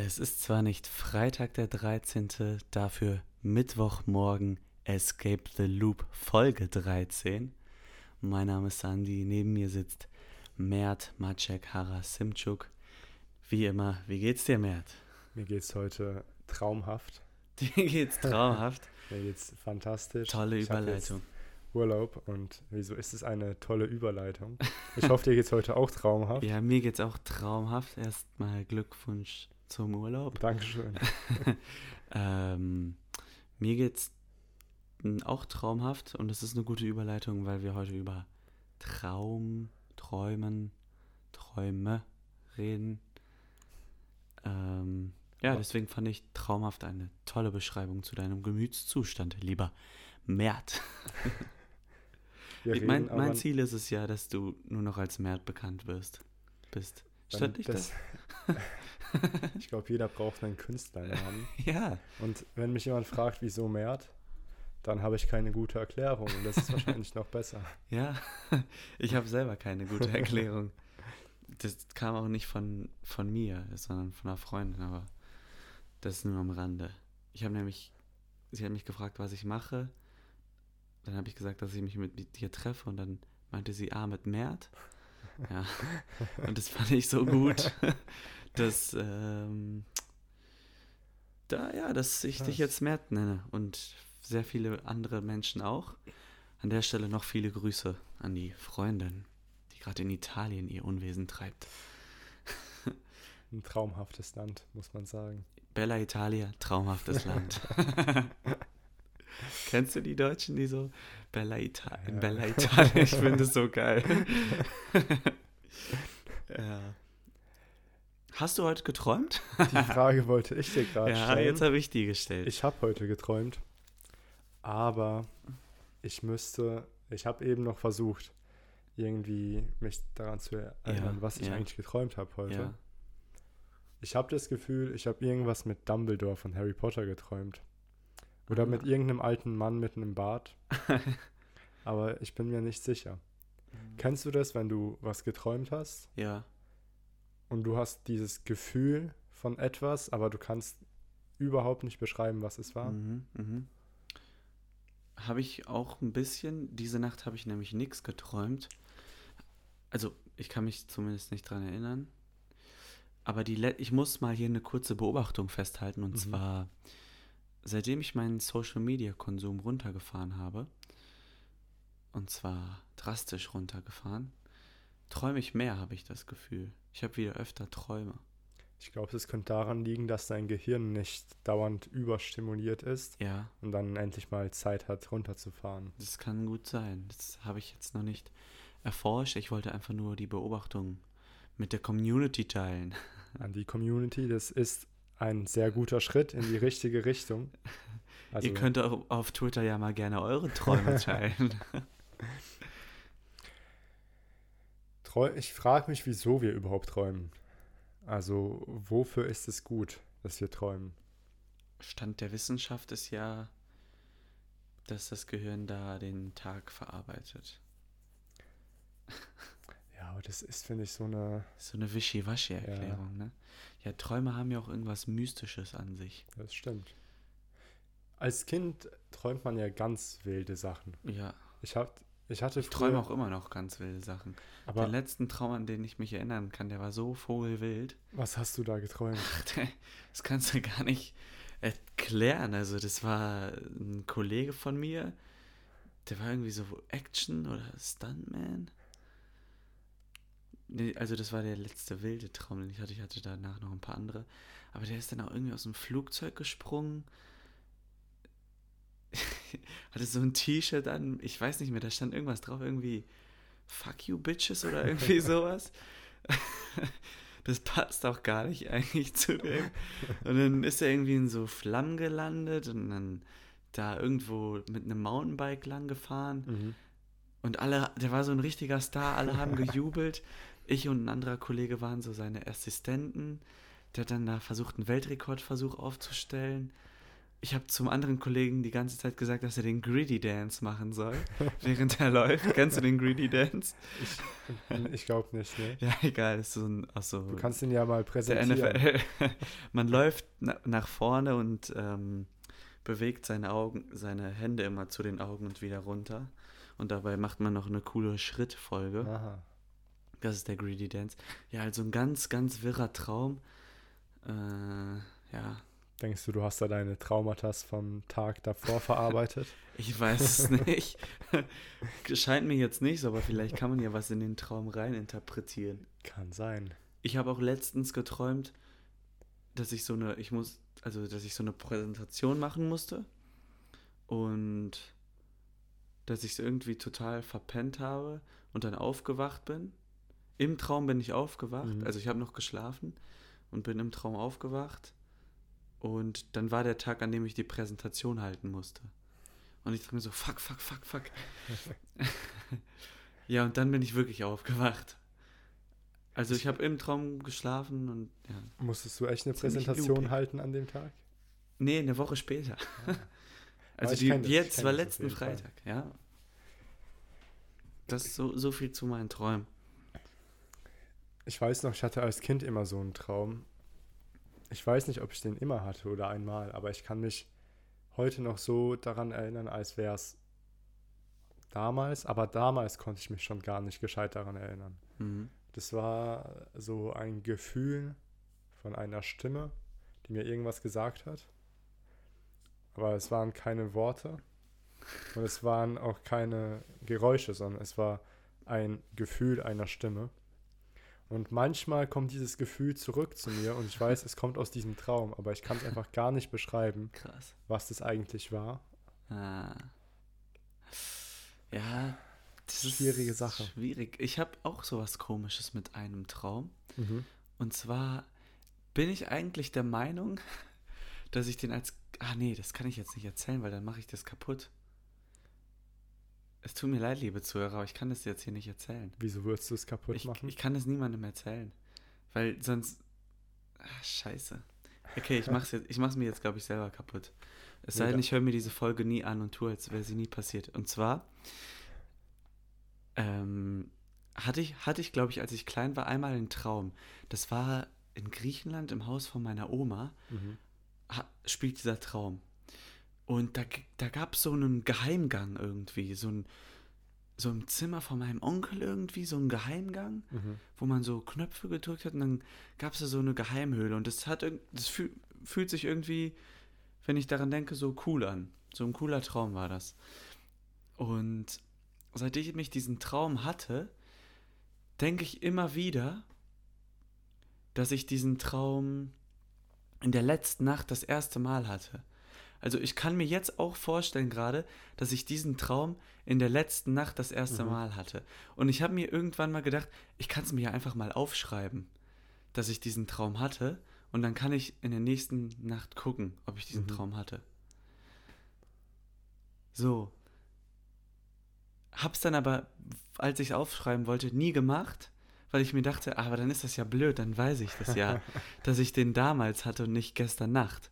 Es ist zwar nicht Freitag der 13., dafür Mittwochmorgen Escape the Loop Folge 13. Mein Name ist Sandy, neben mir sitzt Mert Maciek Harasimczuk. Wie immer, wie geht's dir, Mert? Mir geht's heute traumhaft. Dir geht's traumhaft. Mir geht's fantastisch. Tolle Ich Überleitung. Urlaub und wieso ist es eine tolle Überleitung? Ich hoffe, dir geht's heute auch traumhaft. Ja, mir geht's auch traumhaft. Erstmal Glückwunsch zum Urlaub. Dankeschön. Ähm, mir geht's auch traumhaft und es ist eine gute Überleitung, weil wir heute über Traum, Träumen, Träume reden. Ähm, ja, deswegen fand ich traumhaft eine tolle Beschreibung zu deinem Gemütszustand, lieber Mert. Reden mein, mein Ziel ist es ja, dass du nur noch als Mert bekannt wirst. Bist. dann Stört dich das? ich glaube, jeder braucht einen Künstlernamen. Ja. Und wenn mich jemand fragt, wieso Mert, dann habe ich keine gute Erklärung. Und das ist wahrscheinlich noch besser. Ja, ich habe selber keine gute Erklärung. Das kam auch nicht von, von mir, sondern von einer Freundin, aber das ist nur am Rande. Ich habe nämlich, sie hat mich gefragt, was ich mache. Dann habe ich gesagt, dass ich mich mit dir treffe und dann meinte sie, ah, mit Mert. Ja, und das fand ich so gut, dass, ähm, da, ja, dass ich dich Krass. jetzt Mert nenne und sehr viele andere Menschen auch. An der Stelle noch viele Grüße an die Freundin, die gerade in Italien ihr Unwesen treibt. Ein traumhaftes Land, muss man sagen. Bella Italia, traumhaftes Land. Kennst du die Deutschen, die so Bella Italia, Ja. Bella Italia, ich finde es so geil. ja. Hast du heute geträumt? Die Frage wollte ich dir gerade Ja, stellen. jetzt habe ich die gestellt. Ich habe heute geträumt, aber ich müsste, ich habe eben noch versucht, irgendwie mich daran zu erinnern, Ja, was ich ja. eigentlich geträumt habe heute. ja. Ich habe das Gefühl, ich habe irgendwas mit Dumbledore von Harry Potter geträumt. Oder Ah. mit irgendeinem alten Mann mitten im Bad. aber ich bin mir nicht sicher. Kennst du das, wenn du was geträumt hast ja. Und du hast dieses Gefühl von etwas, aber du kannst überhaupt nicht beschreiben, was es war? Mhm, mhm. Habe ich auch ein bisschen. Diese Nacht habe ich nämlich nichts geträumt. Also, ich kann mich zumindest nicht dran erinnern. Aber die Le ich muss mal hier eine kurze Beobachtung festhalten. Und Mhm. zwar, seitdem ich meinen Social-Media-Konsum runtergefahren habe, und zwar drastisch runtergefahren, träume ich mehr, habe ich das Gefühl. Ich habe wieder öfter Träume. Ich glaube, es könnte daran liegen, dass dein Gehirn nicht dauernd überstimuliert ist Ja, und dann endlich mal Zeit hat, runterzufahren. Das kann gut sein. Das habe ich jetzt noch nicht erforscht. Ich wollte einfach nur die Beobachtung mit der Community teilen. An die Community, das ist ein sehr guter Schritt in die richtige Richtung. Also, Ihr könnt auch auf Twitter ja mal gerne eure Träume teilen. Ich frage mich, wieso wir überhaupt träumen. Also, wofür ist es gut, dass wir träumen? Stand der Wissenschaft ist ja, dass das Gehirn da den Tag verarbeitet. Ja, aber das ist, finde ich, so eine. So eine Wischiwaschi-Erklärung, ne? Ja, Träume haben ja auch irgendwas Mystisches an sich. Das stimmt. Als Kind träumt man ja ganz wilde Sachen. Ja, Ich, hab, ich hatte ich träume auch immer noch ganz wilde Sachen. Aber Den letzten Traum, an den ich mich erinnern kann, der war so vogelwild. was hast du da geträumt? Das kannst du gar nicht erklären. Also, das war ein Kollege von mir, der war irgendwie so Action oder Stuntman. Nee, also, das war der letzte wilde Traum, den ich hatte. Ich hatte danach noch ein paar andere. Aber der ist dann auch irgendwie aus dem Flugzeug gesprungen. hatte so ein T-Shirt an. Ich weiß nicht mehr, da stand irgendwas drauf. Irgendwie Fuck you, Bitches oder irgendwie sowas. Das passt auch gar nicht eigentlich zu dem. Und dann ist er irgendwie in so Flammen gelandet und dann da irgendwo mit einem Mountainbike lang gefahren. Mhm. Und alle, der war so ein richtiger Star, alle haben gejubelt. Ich und ein anderer Kollege waren so seine Assistenten. Der hat dann da versucht, einen Weltrekordversuch aufzustellen. Ich habe zum anderen Kollegen die ganze Zeit gesagt, dass er den Greedy Dance machen soll, während er läuft. Kennst du den Greedy Dance? Ich, ich glaube nicht, ne? Ja, egal, ist so ein, ach so, Du kannst ihn ja mal der präsentieren. NFL. Man läuft na, nach vorne und ähm, bewegt seine Augen, seine Hände immer zu den Augen und wieder runter. Und dabei macht man noch eine coole Schrittfolge. Aha. Das ist der Greedy Dance. Ja, also ein ganz, ganz wirrer Traum. Äh, ja, Denkst du, du hast da deine Traumata vom Tag davor verarbeitet? ich weiß es nicht. Scheint mir jetzt nicht aber vielleicht kann man ja was in den Traum reininterpretieren. Kann sein. Ich habe auch letztens geträumt, dass ich so eine, ich muss, also dass ich so eine Präsentation machen musste und dass ich es irgendwie total verpennt habe und dann aufgewacht bin. Im Traum bin ich aufgewacht, Mhm. also ich habe noch geschlafen und bin im Traum aufgewacht und dann war der Tag, an dem ich die Präsentation halten musste. Und ich dachte mir so, fuck, fuck, fuck, fuck. ja, und dann bin ich wirklich aufgewacht. Also ich habe im Traum geschlafen und ja. Musstest du echt eine Präsentation loopy. halten an dem Tag? Nee, eine Woche später. also ich die, kenn das, jetzt war letzten jeden Fall. Freitag, ja. Das ist so, so viel zu meinen Träumen. Ich weiß noch, ich hatte als Kind immer so einen Traum. Ich weiß nicht, ob ich den immer hatte oder einmal, aber ich kann mich heute noch so daran erinnern, als wäre es damals, aber damals konnte ich mich schon gar nicht gescheit daran erinnern. Mhm. Das war so ein Gefühl von einer Stimme, die mir irgendwas gesagt hat. Aber es waren keine Worte und es waren auch keine Geräusche, sondern es war ein Gefühl einer Stimme. Und manchmal kommt dieses Gefühl zurück zu mir und ich weiß, es kommt aus diesem Traum, aber ich kann es einfach gar nicht beschreiben, Krass. was das eigentlich war. Ah. Ja, das ist Schwierige Sache. Schwierig. Ich habe auch sowas komisches mit einem Traum. Mhm. Und zwar bin ich eigentlich der Meinung, dass ich den als. Ah, nee, das kann ich jetzt nicht erzählen, weil dann mache ich das kaputt. Es tut mir leid, liebe Zuhörer, aber ich kann das jetzt hier nicht erzählen. Wieso würdest du es kaputt Ich, machen? ich kann das niemandem erzählen. Weil sonst. Ah, scheiße. Okay, ich mach's, jetzt, ich mach's mir jetzt, glaube ich, selber kaputt. Es sei denn, ich höre mir diese Folge nie an und tue, als wäre sie nie passiert. Und zwar ähm, hatte ich, hatte ich glaube ich, als ich klein war, einmal einen Traum. Das war in Griechenland im Haus von meiner Oma, Mhm. ha, spielt dieser Traum. Und da, da gab es so einen Geheimgang irgendwie, so ein, so im Zimmer von meinem Onkel irgendwie, so ein Geheimgang Mhm. wo man so Knöpfe gedrückt hat und dann gab es da so eine Geheimhöhle und das hat das fühl, fühlt sich irgendwie, wenn ich daran denke, so cool an. So ein cooler Traum war das. Und seit ich mich diesen Traum hatte, denke ich immer wieder, dass ich diesen Traum in der letzten Nacht das erste Mal hatte. Also ich kann mir jetzt auch vorstellen gerade, dass ich diesen Traum in der letzten Nacht das erste Mhm. Mal hatte. Und ich habe mir irgendwann mal gedacht, ich kann es mir ja einfach mal aufschreiben, dass ich diesen Traum hatte. Und dann kann ich in der nächsten Nacht gucken, ob ich diesen Mhm. Traum hatte. So. Hab's dann aber, als ich es aufschreiben wollte, nie gemacht, weil ich mir dachte, ah, aber dann ist das ja blöd, dann weiß ich das ja, dass ich den damals hatte und nicht gestern Nacht.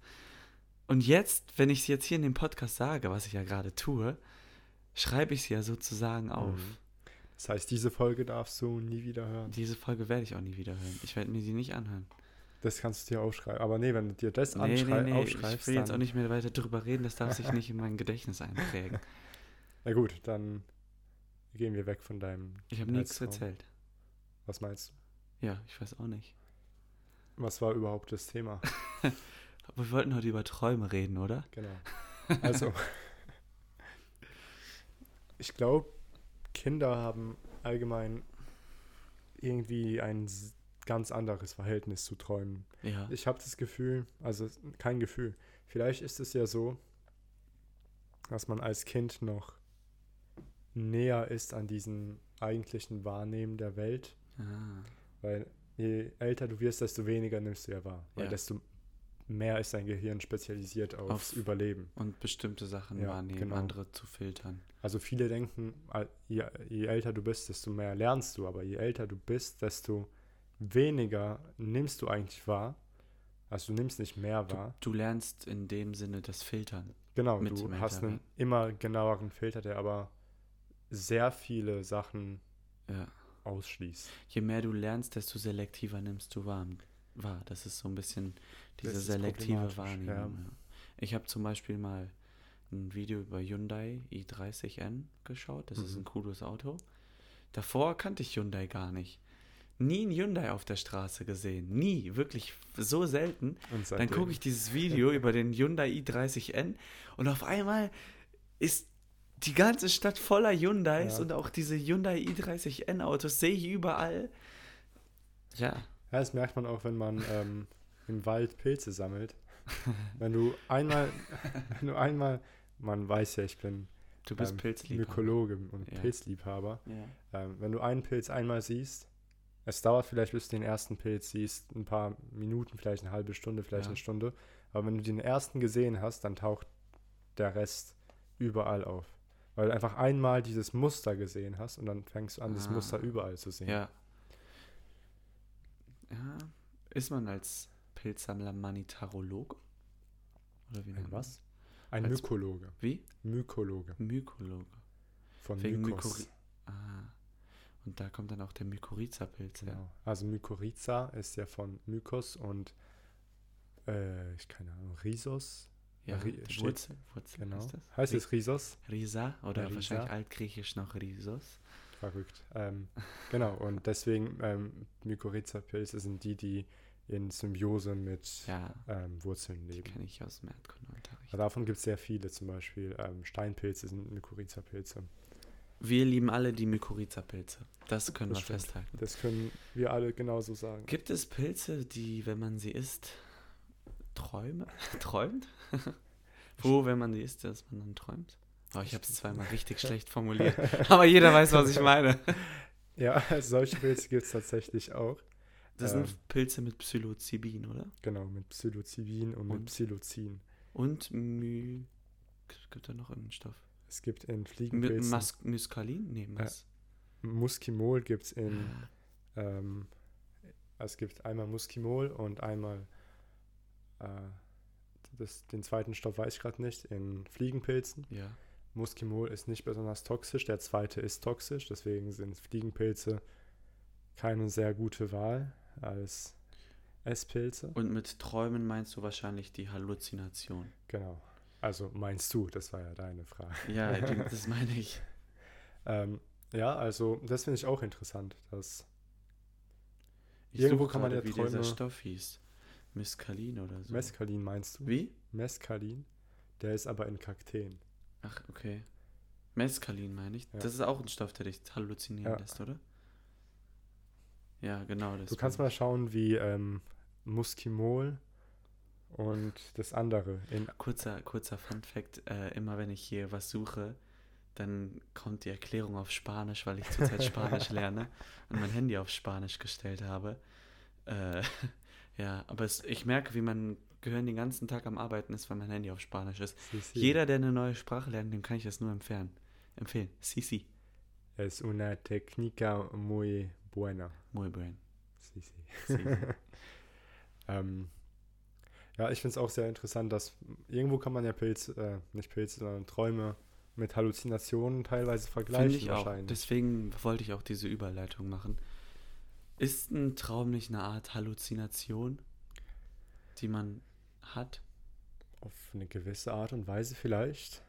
Und jetzt, wenn ich es jetzt hier in dem Podcast sage, was ich ja gerade tue, schreibe ich es ja sozusagen auf. Mhm. Das heißt, diese Folge darfst du nie wieder hören. Diese Folge werde ich auch nie wieder hören. Ich werde mir die nicht anhören. Das kannst du dir aufschreiben. Aber nee, wenn du dir das Nee, nee, nee, ich aufschreibst, will jetzt auch nicht mehr weiter drüber reden, das darf sich nicht in mein Gedächtnis einprägen. na gut, dann gehen wir weg von deinem. Ich habe nichts erzählt. Was meinst du? Ja, ich weiß auch nicht. Was war überhaupt das Thema? Aber wir wollten heute über Träume reden, oder? Genau. Also, ich glaube, Kinder haben allgemein irgendwie ein ganz anderes Verhältnis zu Träumen. Ja. Ich habe das Gefühl, also kein Gefühl, vielleicht ist es ja so, dass man als Kind noch näher ist an diesem eigentlichen Wahrnehmen der Welt, Ah, weil je älter du wirst, desto weniger nimmst du ja wahr, weil Ja. desto mehr ist dein Gehirn spezialisiert aufs Auf- Überleben. und bestimmte Sachen Ja, wahrnehmen, genau. andere zu filtern. Also viele denken, al- je, je älter du bist, desto mehr lernst du, aber je älter du bist, desto weniger nimmst du eigentlich wahr, Also du nimmst nicht mehr Du, wahr. du lernst in dem Sinne das Filtern. Genau, du hast einen immer genaueren Filter, der aber sehr viele Sachen Ja. ausschließt. Je mehr du lernst, desto selektiver nimmst du wahr. Wahr. Das ist so ein bisschen diese ist selektive Wahrnehmung. ja. Ich habe zum Beispiel mal ein Video über Hyundai i30N geschaut. Das ist Mhm. ein cooles Auto. Davor kannte ich Hyundai gar nicht. Nie ein Hyundai auf der Straße gesehen. Nie. Wirklich so selten. Und Dann gucke ich dieses Video über den Hyundai i30N und auf einmal ist die ganze Stadt voller Hyundais Ja. und auch diese Hyundai i30N Autos sehe ich überall. Ja, Ja, das merkt man auch, wenn man ähm, im Wald Pilze sammelt. wenn du einmal, wenn du einmal, man weiß ja, ich bin du bist ähm, Pilzliebhaber. Mykologe und Ja. Pilzliebhaber. Ja. Ähm, wenn du einen Pilz einmal siehst, es dauert vielleicht, bis du den ersten Pilz siehst, ein paar Minuten, vielleicht eine halbe Stunde, vielleicht Ja. eine Stunde. Aber wenn du den ersten gesehen hast, dann taucht der Rest überall auf. Weil du einfach einmal dieses Muster gesehen hast und dann fängst du an, das Ah. Muster überall zu sehen. ja. Ja. Ist man als Pilzsammler Manitarolog? Oder wie nennt man was? Ein Als- Mykologe. Wie? Mykologe. Mykologe. Von Wegen Mykos. Mykori- Ah. Und da kommt dann auch der Mykorrhiza-Pilz her. Genau. Also Mykorrhiza ist ja von Mykos und äh, ich keine Ahnung, Rhisos. Ja, Ri- Wurzel, Wurzel Genau. heißt das? Heißt es Rhisos? Risa oder Risa. wahrscheinlich altgriechisch noch Rhisos. Verrückt. Ähm, genau, und deswegen ähm, Mykorrhiza-Pilze sind die, die in Symbiose mit Ja, ähm, Wurzeln die leben. kenne ich aus dem Erdkundeunterricht. Ja, davon gibt es sehr viele, zum Beispiel ähm, Steinpilze sind Mykorrhiza-Pilze. Wir lieben alle die Mykorrhiza-Pilze. Das können Das wir stimmt. festhalten. Das können wir alle genauso sagen. Gibt es Pilze, die, wenn man sie isst, träume, träumt? Wo, wenn man die isst, dass man dann träumt? Oh, ich habe es zweimal richtig schlecht formuliert. Aber jeder weiß, was ich meine. Ja, solche Pilze gibt es tatsächlich auch. Das Ähm. sind Pilze mit Psilocybin, oder? Genau, mit Psilocybin und, mit Und? Psilocin. Und My... Gibt da noch irgendeinen Stoff? Es gibt in Fliegenpilzen, Mas Muscalin? Nee, Mas... Muskimol gibt es in, Ah, ähm, es gibt einmal Muskimol und einmal, äh, das, den zweiten Stoff weiß ich gerade nicht, in Fliegenpilzen. Ja. Muskimol ist nicht besonders toxisch, der zweite ist toxisch, deswegen sind Fliegenpilze keine sehr gute Wahl als Esspilze. Und mit Träumen meinst du wahrscheinlich die Halluzination. Genau. Also meinst du, das war ja deine Frage. Ja, das meine ich. Ähm, ja, also das finde ich auch interessant, dass Ich Irgendwo kann man ja wie dieser Träume- Stoff hieß. Mescalin oder so. Mescalin meinst du? Wie? Mescalin, der ist aber in Kakteen. Ach, okay. Mescalin meine ich. Ja. Das ist auch ein Stoff, der dich halluzinieren Ja. lässt, oder? Ja, genau. Das Du kannst mal schauen, wie ähm, Muskimol und das andere. Kurzer, kurzer Fun-Fact: äh, Immer wenn ich hier was suche, dann kommt die Erklärung auf Spanisch, weil ich zurzeit Spanisch lerne und mein Handy auf Spanisch gestellt habe. Äh, ja, aber es, ich merke, wie mein Gehirn den ganzen Tag am Arbeiten ist, weil mein Handy auf Spanisch ist. Sí, sí. Jeder, der eine neue Sprache lernt, dem kann ich das nur empfehlen. Empfehlen. Sí, sí. Es una técnica muy buena. Muy buen. Sí, sí. Ähm, ja, ich finde es auch sehr interessant, dass irgendwo kann man ja Pilze, äh, nicht Pilze, sondern Träume mit Halluzinationen teilweise vergleichen Finde ich auch. Deswegen wollte ich auch diese Überleitung machen. Ist ein Traum nicht eine Art Halluzination, die man hat? Auf eine gewisse Art und Weise vielleicht.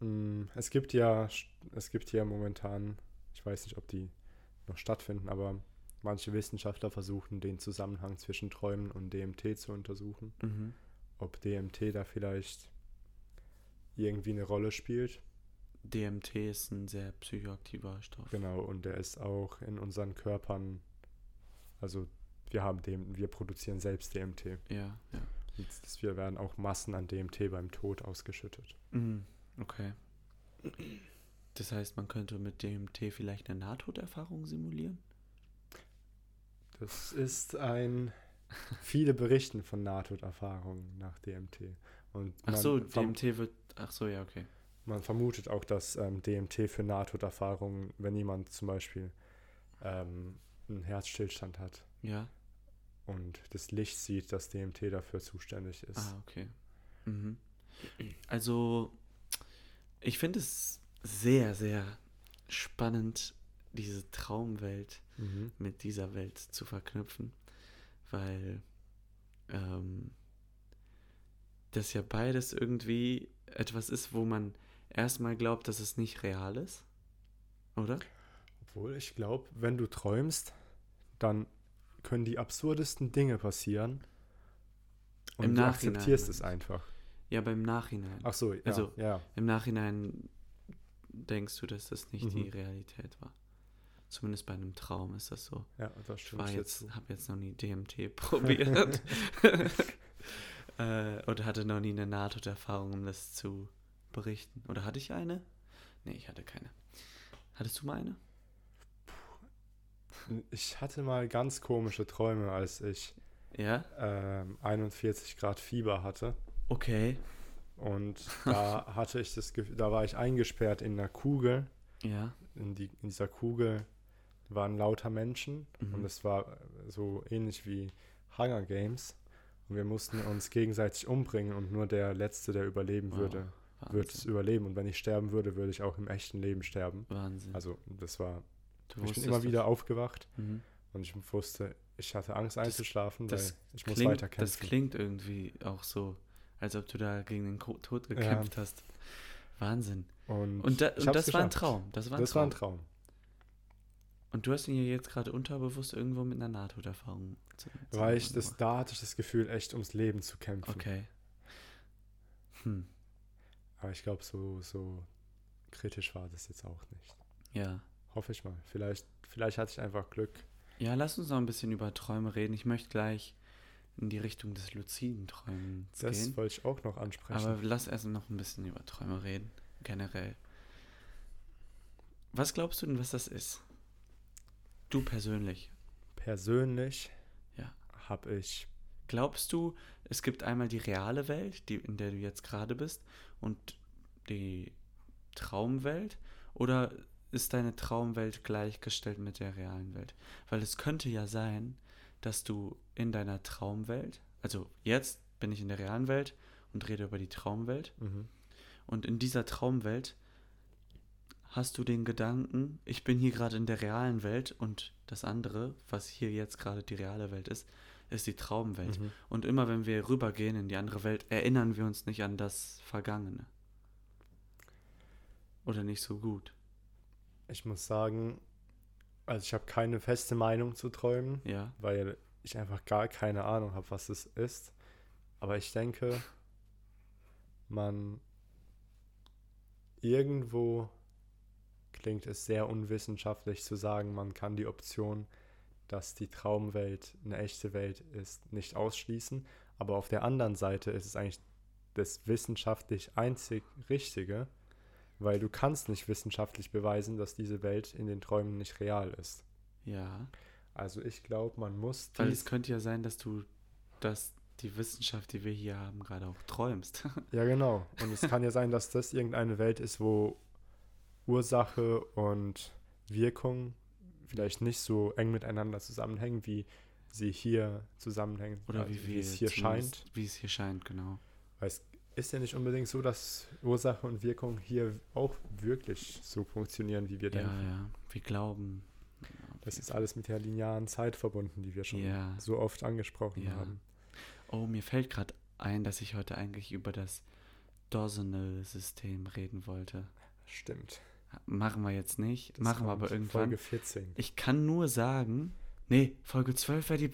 Mm, Es gibt ja, es gibt ja momentan, ich weiß nicht, ob die noch stattfinden, aber manche Wissenschaftler versuchen, den Zusammenhang zwischen Träumen und DMT zu untersuchen. Mhm. Ob DMT da vielleicht irgendwie eine Rolle spielt. DMT ist ein sehr psychoaktiver Stoff. Genau, und der ist auch in unseren Körpern, also wir haben dem, wir produzieren selbst DMT. Ja, ja. Und wir werden auch Massen an DMT beim Tod ausgeschüttet. Mhm. Okay. Das heißt, man könnte mit DMT vielleicht eine Nahtoderfahrung simulieren? Das ist ein. Viele berichten von Nahtoderfahrungen nach DMT. Und Ach so, DMT wird. Ach so, ja, okay. man vermutet auch, dass ähm, DMT für Nahtoderfahrungen, wenn jemand zum Beispiel ähm, einen Herzstillstand hat, Ja. Und das Licht sieht, dass DMT dafür zuständig ist. Ah, okay. Mhm. Also, ich finde es sehr, sehr spannend, diese Traumwelt Mhm. mit dieser Welt zu verknüpfen, weil ähm, das ja beides irgendwie etwas ist, wo man erstmal glaubt, dass es nicht real ist, oder? Obwohl, ich glaube, wenn du träumst, dann können die absurdesten Dinge passieren. Und Im du Nachhinein, akzeptierst es einfach. Ja, beim Nachhinein. Ach so, ja. Also- ja. Im Nachhinein denkst du, dass das nicht die Mhm. Realität war. Zumindest bei einem Traum ist das so. Ja, das Ich stimmt. war jetzt. habe jetzt noch nie DMT probiert. äh, oder hatte noch nie eine Nahtoderfahrung, um das zu berichten. Oder hatte ich eine? Nee, ich hatte keine. Hattest du mal eine? Ich hatte mal ganz komische Träume, als ich Ja? ähm, 41 Grad Fieber hatte. Okay. Und da hatte ich das Gefühl, da war ich eingesperrt in einer Kugel. Ja. In, die, in dieser Kugel waren lauter Menschen Mhm. und es war äh, so ähnlich wie Hunger Games. Und wir mussten uns gegenseitig umbringen und nur der Letzte, der überleben Wow, würde, wird es Wahnsinn. überleben. Und wenn ich sterben würde, würde ich auch im echten Leben sterben. Wahnsinn. Also das war, du ich bin immer das. wieder aufgewacht Mhm. und ich wusste, ich hatte Angst Das- einzuschlafen, das weil ich muss Klingt, weiter das kämpfen. klingt irgendwie auch so, als ob du da gegen den Tod gekämpft hast. Wahnsinn. Und, Und, da, und das war ein. Traum. Das war ein Das Traum. war ein Traum. Und du hast ihn ja jetzt gerade unterbewusst irgendwo mit einer Nahtoderfahrung zu, Weil ich das, da hatte ich das Gefühl, echt ums Leben zu kämpfen. Okay. Hm. Aber ich glaube, so, so kritisch war das jetzt auch nicht. Ja. Hoffe ich mal. Vielleicht, vielleicht hatte ich einfach Glück. Ja, lass uns noch ein bisschen über Träume reden. Ich möchte gleich in die Richtung des luziden Träumens Das gehen. wollte ich auch noch ansprechen. Aber lass erst noch ein bisschen über Träume reden. Generell. Was glaubst du denn, was das ist? Du persönlich. Persönlich Ja. habe ich, Glaubst du, es gibt einmal die reale Welt, die, in der du jetzt gerade bist, und die Traumwelt? Oder ist deine Traumwelt gleichgestellt mit der realen Welt? Weil es könnte ja sein, dass du in deiner Traumwelt, also jetzt bin ich in der realen Welt und rede über die Traumwelt, mhm. und in dieser Traumwelt hast du den Gedanken, ich bin hier gerade in der realen Welt und das andere, was hier jetzt gerade die reale Welt ist, ist die Traumwelt. Mhm. Und immer wenn wir rübergehen in die andere Welt, erinnern wir uns nicht an das Vergangene. Oder nicht so gut. Ich muss sagen, also ich habe keine feste Meinung zu Träumen, Ja. weil ich einfach gar keine Ahnung habe, was es ist. Aber ich denke, man irgendwo klingt es sehr unwissenschaftlich zu sagen, man kann die Option, dass die Traumwelt eine echte Welt ist, nicht ausschließen. Aber auf der anderen Seite ist es eigentlich das wissenschaftlich einzig Richtige, weil du kannst nicht wissenschaftlich beweisen, dass diese Welt in den Träumen nicht real ist. Ja. Also ich glaube, man muss Weil es könnte ja sein, dass du, dass die Wissenschaft, die wir hier haben, gerade auch träumst. Ja, genau. Und es kann ja sein, dass das irgendeine Welt ist, wo Ursache und Wirkung vielleicht nicht so eng miteinander zusammenhängen, wie sie hier zusammenhängen. Oder also wie, wir es hier scheint. Wie es hier scheint, genau. Weil es ist ja nicht unbedingt so, dass Ursache und Wirkung hier auch wirklich so funktionieren, wie wir Ja, denken. ja. Wir glauben. Das ist alles mit der linearen Zeit verbunden, die wir schon Ja. so oft angesprochen Ja. haben. Oh, mir fällt gerade ein, dass ich heute eigentlich über das Dozenel-System reden wollte. Stimmt. Machen wir jetzt nicht. Das Machen wir aber irgendwann. Folge 14. Ich kann nur sagen, nee, Folge 12 wäre die.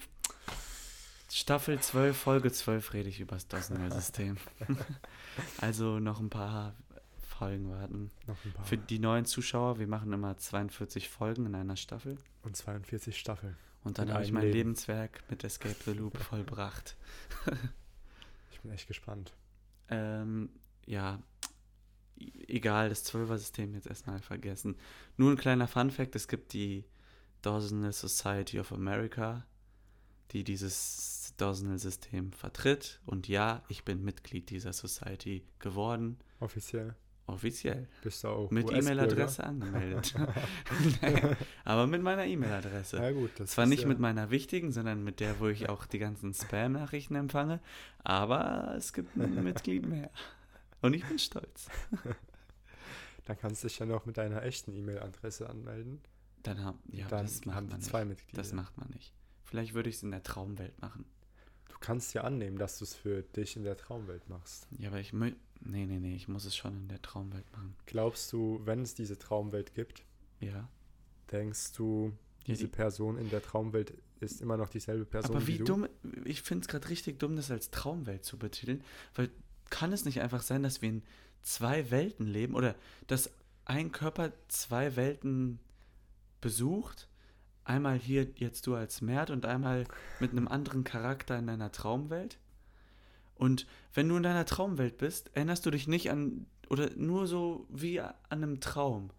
Staffel 12, Folge 12 rede ich über das Dozenel-System. also noch ein paar Folgen warten. Noch ein paar. Für die neuen Zuschauer, wir machen immer 42 Folgen in einer Staffel. und 42 Staffeln. Und dann habe ich mein Leben. Lebenswerk mit Escape the Loop vollbracht. Ich bin echt gespannt. Ähm, ja, egal, das Zwölfer-System jetzt erstmal vergessen. Nur ein kleiner Fun-Fact: Es gibt die Dozenal Society of America, die dieses Dozenal-System vertritt. Und ja, ich bin Mitglied dieser Society geworden, Offiziell. Offiziell. Bist du auch Mit? E-Mail-Adresse angemeldet. Aber mit meiner E-Mail-Adresse. Ja gut, das Zwar nicht ja, mit meiner wichtigen, sondern mit der, wo ich auch die ganzen Spam-Nachrichten empfange. Aber es gibt ein Mitglied mehr. Und ich bin stolz. Dann kannst du dich ja noch mit deiner echten E-Mail-Adresse anmelden. Dann haben, ja, dann das macht haben man die nicht. zwei Mitglieder. Das macht man nicht. Vielleicht würde ich es in der Traumwelt machen. Du kannst ja annehmen, dass du es für dich in der Traumwelt machst. Ja, aber ich Nee, nee, nee, ich muss es schon in der Traumwelt machen. Glaubst du, wenn es diese Traumwelt gibt, Ja. denkst du, Ja, diese die- Person in der Traumwelt ist immer noch dieselbe Person Aber wie du? dumm, ich finde es gerade richtig dumm, das als Traumwelt zu betiteln, weil kann es nicht einfach sein, dass wir in zwei Welten leben oder dass ein Körper zwei Welten besucht? Einmal hier jetzt du als Mert und einmal mit einem anderen Charakter in deiner Traumwelt? Und wenn du in deiner Traumwelt bist, erinnerst du dich nicht an, oder nur so wie an einem Traum,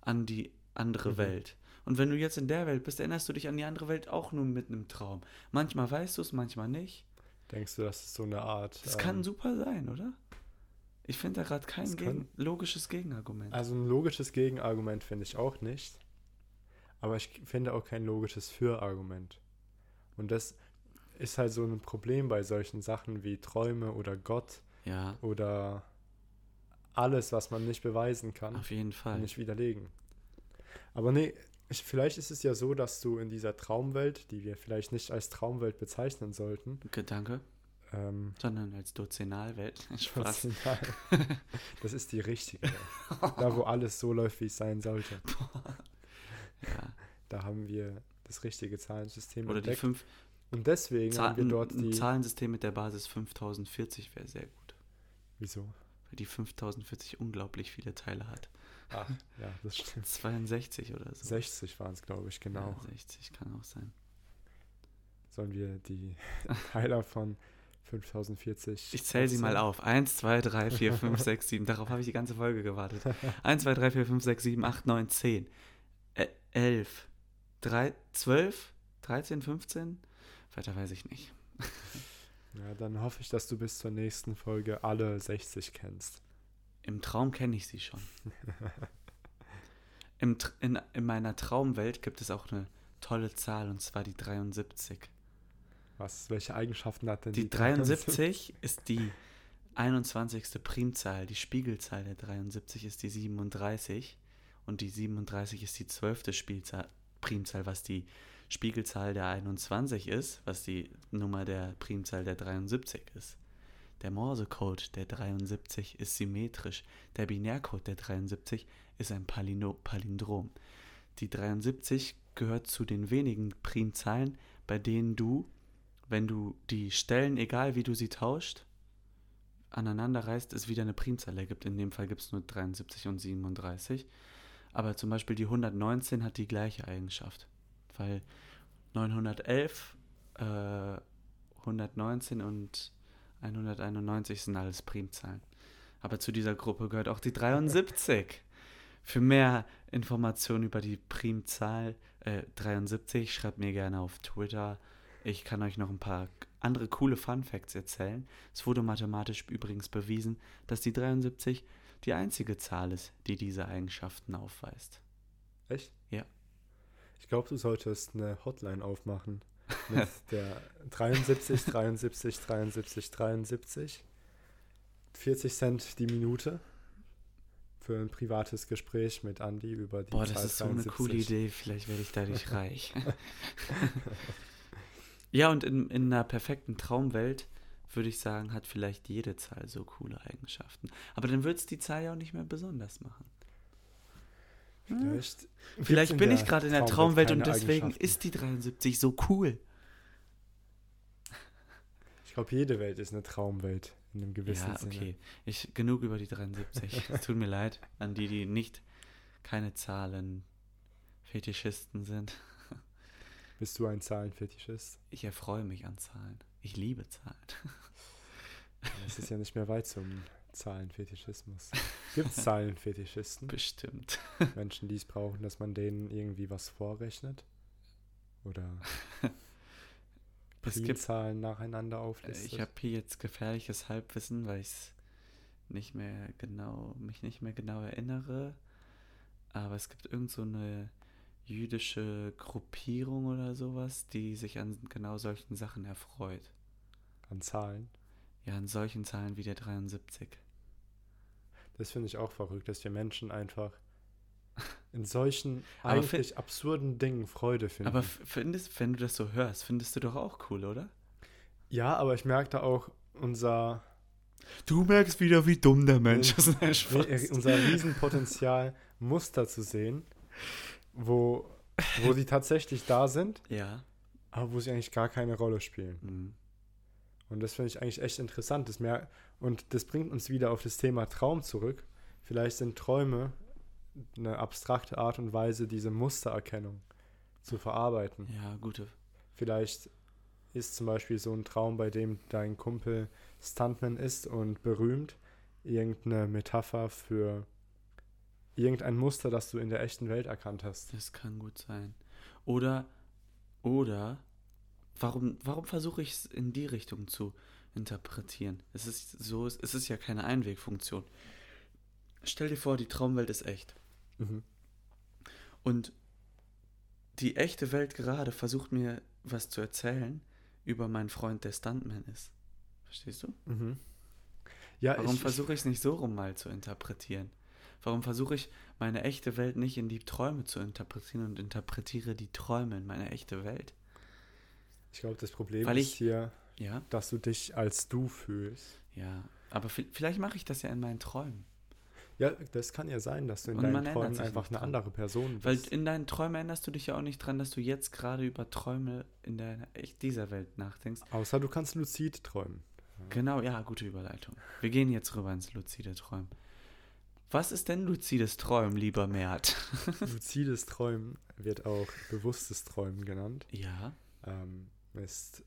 an die andere Mhm. Welt. Und wenn du jetzt in der Welt bist, erinnerst du dich an die andere Welt auch nur mit einem Traum. Manchmal weißt du es, manchmal nicht. Denkst du, das ist so eine Art. Das kann ähm, super sein, oder? Ich finde da gerade kein Gegen kann- logisches Gegenargument. Also ein logisches Gegenargument finde ich auch nicht. Aber ich finde auch kein logisches Für-Argument. Und das ist halt so ein Problem bei solchen Sachen wie Träume oder Gott ja, oder alles, was man nicht beweisen kann. auf jeden Fall. nicht widerlegen. Aber nee, ich, vielleicht ist es ja so, dass du in dieser Traumwelt, die wir vielleicht nicht als Traumwelt bezeichnen sollten, Gedanke, ähm, sondern als Dozenalwelt. Spaß. das ist die richtige. Da, wo alles so läuft, wie es sein sollte. Ja. Da haben wir das richtige Zahlensystem Oder die entdeckt. fünf Und deswegen haben wir dort ein die. Zahlensystem mit der Basis 5040 wäre sehr gut. Wieso? Weil die 5040 unglaublich viele Teile hat. Ach, ja, das stimmt. 62 oder so. 60 waren es, glaube ich, genau. Ja, 60 kann auch sein. Sollen wir die Teiler von 5040. Ich zähle sie mal auf. 1, 2, 3, 4, 5, 6, 7. Darauf habe ich die ganze Folge gewartet. 1, 2, 3, 4, 5, 6, 7, 8, 9, 10. Ä 11. 3, 12, 13, 15. Weiter weiß ich nicht. Ja, dann hoffe ich, dass du bis zur nächsten Folge alle 60 kennst. Im Traum kenne ich sie schon. Im, in, in meiner Traumwelt gibt es auch eine tolle Zahl und zwar die 73. Was, welche Eigenschaften hat denn Die 73 ist die 21. Primzahl. Die Spiegelzahl der 73 ist die 37. Und die 37 ist die 12. Spielzahl, Primzahl, was die Spiegelzahl der 21 ist, was die Nummer der Primzahl der 73 ist. Der Morsecode der 73 ist symmetrisch. Der Binärcode der 73 ist ein Palino Palindrom. Die 73 gehört zu den wenigen Primzahlen, bei denen du, wenn du die Stellen, egal wie du sie tauscht, aneinander reißt, es wieder eine Primzahl ergibt. In dem Fall gibt es nur 73 und 37. Aber zum Beispiel die 119 hat die gleiche Eigenschaft. Weil 911, äh, 119 und 191 sind alles Primzahlen. Aber zu dieser Gruppe gehört auch die 73. Für mehr Informationen über die Primzahl äh, 73 schreibt mir gerne auf Twitter. Ich kann euch noch ein paar andere coole Fun Facts erzählen. Es wurde mathematisch übrigens bewiesen, dass die 73 die einzige Zahl ist, die diese Eigenschaften aufweist. Echt? Ja. Ich glaube, du solltest eine Hotline aufmachen. Mit der 73, 73, 73, 73. 40 Cent die Minute. Für ein privates Gespräch mit Andy über die Boah, Zahl das ist so eine 73. coole Idee. Vielleicht werde ich dadurch reich. ja, und in, in einer perfekten Traumwelt würde ich sagen, hat vielleicht jede Zahl so coole Eigenschaften. Aber dann wird es die Zahl ja auch nicht mehr besonders machen. Hm. Vielleicht, bin ich gerade in der Traumwelt und deswegen ist die 73 so cool. Ich glaube, jede Welt ist eine Traumwelt in einem gewissen Ja, Sinne. okay. Ich, genug über die 73. es tut mir leid an die, die nicht keine Zahlen Fetischisten sind. Bist du ein Zahlenfetischist? Ich erfreue mich an Zahlen. Ich liebe Zahlen. Es ist ja nicht mehr weit zum Zahlenfetischismus. Gibt es Zahlenfetischisten? Bestimmt. Menschen, die es brauchen, dass man denen irgendwie was vorrechnet? Oder Es gibt, Primzahlen nacheinander auflistet? ich habe hier jetzt gefährliches Halbwissen, weil ich es nicht mehr genau, mich nicht mehr genau erinnere. Aber es gibt irgend so eine jüdische Gruppierung oder sowas, die sich an genau solchen Sachen erfreut. An Zahlen. Ja, an solchen Zahlen wie der 73. Das finde ich auch verrückt, dass wir Menschen einfach in solchen eigentlich absurden Dingen Freude finden. Aber findest, wenn du das so hörst, findest du doch auch cool, oder? ja, aber ich merke da auch unser, Du merkst wieder, wie dumm der Mensch ist. Unser Riesenpotenzial, Muster zu sehen, wo, wo sie tatsächlich da sind, Ja. aber wo sie eigentlich gar keine Rolle spielen. Mhm. Und das finde ich eigentlich echt interessant. Das mehr, und das bringt uns wieder auf das Thema Traum zurück. Vielleicht sind Träume eine abstrakte Art und Weise, diese Mustererkennung zu verarbeiten. Ja, gute. Vielleicht ist zum Beispiel so ein Traum, bei dem dein Kumpel Stuntman ist und berühmt, irgendeine Metapher für irgendein Muster, das du in der echten Welt erkannt hast. Das kann gut sein. Oder, oder, warum, warum versuche ich es in die Richtung zu interpretieren? Es ist so, es ist ja keine Einwegfunktion. Stell dir vor, die Traumwelt ist echt. Mhm. Und die echte Welt gerade versucht mir was zu erzählen über meinen Freund, der Stuntman ist. Verstehst du? Mhm. Ja, Warum versuche ich es nicht so rum mal zu interpretieren? Warum versuche ich meine echte Welt nicht in die Träume zu interpretieren und interpretiere die Träume in meine echte Welt? ich glaube, das Problem Weil ist ich- hier, Ja, dass du dich als du fühlst. ja. Aber vi- vielleicht mache ich das ja in meinen Träumen. Ja, das kann ja sein, dass du in Und deinen Träumen einfach eine dran. andere Person bist. Weil in deinen Träumen erinnerst du dich ja auch nicht dran, dass du jetzt gerade über Träume in echt dieser Welt nachdenkst. Außer du kannst luzid träumen. Genau, ja, gute Überleitung. Wir gehen jetzt rüber ins luzide Träumen. Was ist denn luzides Träumen, lieber Mert? Luzides Träumen wird auch bewusstes Träumen genannt. ja, Ähm, ist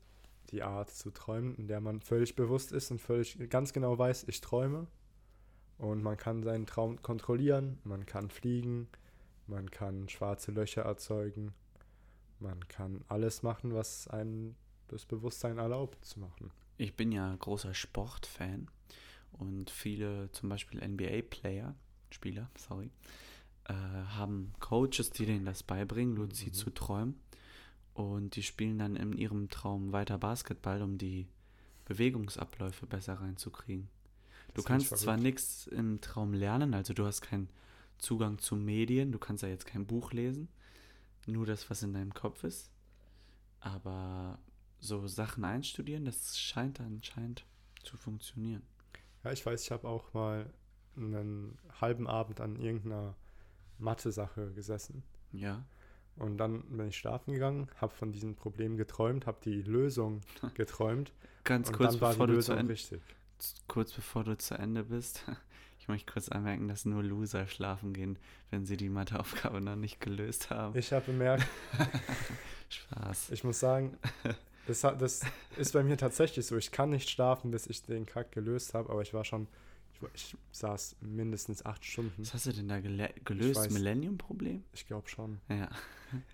die Art zu träumen, in der man völlig bewusst ist und völlig ganz genau weiß, ich träume. Und man kann seinen Traum kontrollieren, man kann fliegen, man kann schwarze Löcher erzeugen, man kann alles machen, was einem das Bewusstsein erlaubt zu machen. ich bin ja großer Sportfan und viele, zum Beispiel NBA-Player, Spieler, sorry, äh, haben Coaches, die denen das beibringen, luzid Mhm. zu träumen. Und die spielen dann in ihrem Traum weiter Basketball, um die Bewegungsabläufe besser reinzukriegen. Du Das find kannst zwar nichts im Traum lernen, also du hast keinen Zugang zu Medien, du kannst ja jetzt kein Buch lesen, nur das, was in deinem Kopf ist. Aber so Sachen einstudieren, das scheint anscheinend zu funktionieren. Ja, ich weiß, ich habe auch mal einen halben Abend an irgendeiner Mathe-Sache gesessen. Ja. Und dann bin ich schlafen gegangen, habe von diesem Problem geträumt, habe die Lösung geträumt Ganz kurz bevor, du zu Ende, richtig. kurz bevor du zu Ende bist, ich möchte kurz anmerken, dass nur Loser schlafen gehen, wenn sie die Matheaufgabe noch nicht gelöst haben. Ich habe bemerkt, Spaß. ich muss sagen, das, das ist bei mir tatsächlich so. Ich kann nicht schlafen, bis ich den Kack gelöst habe, aber ich war schon, ich, war- ich saß mindestens acht Stunden. Was hast du denn da gelöst? Millennium-Problem? Ich glaube schon. Ja.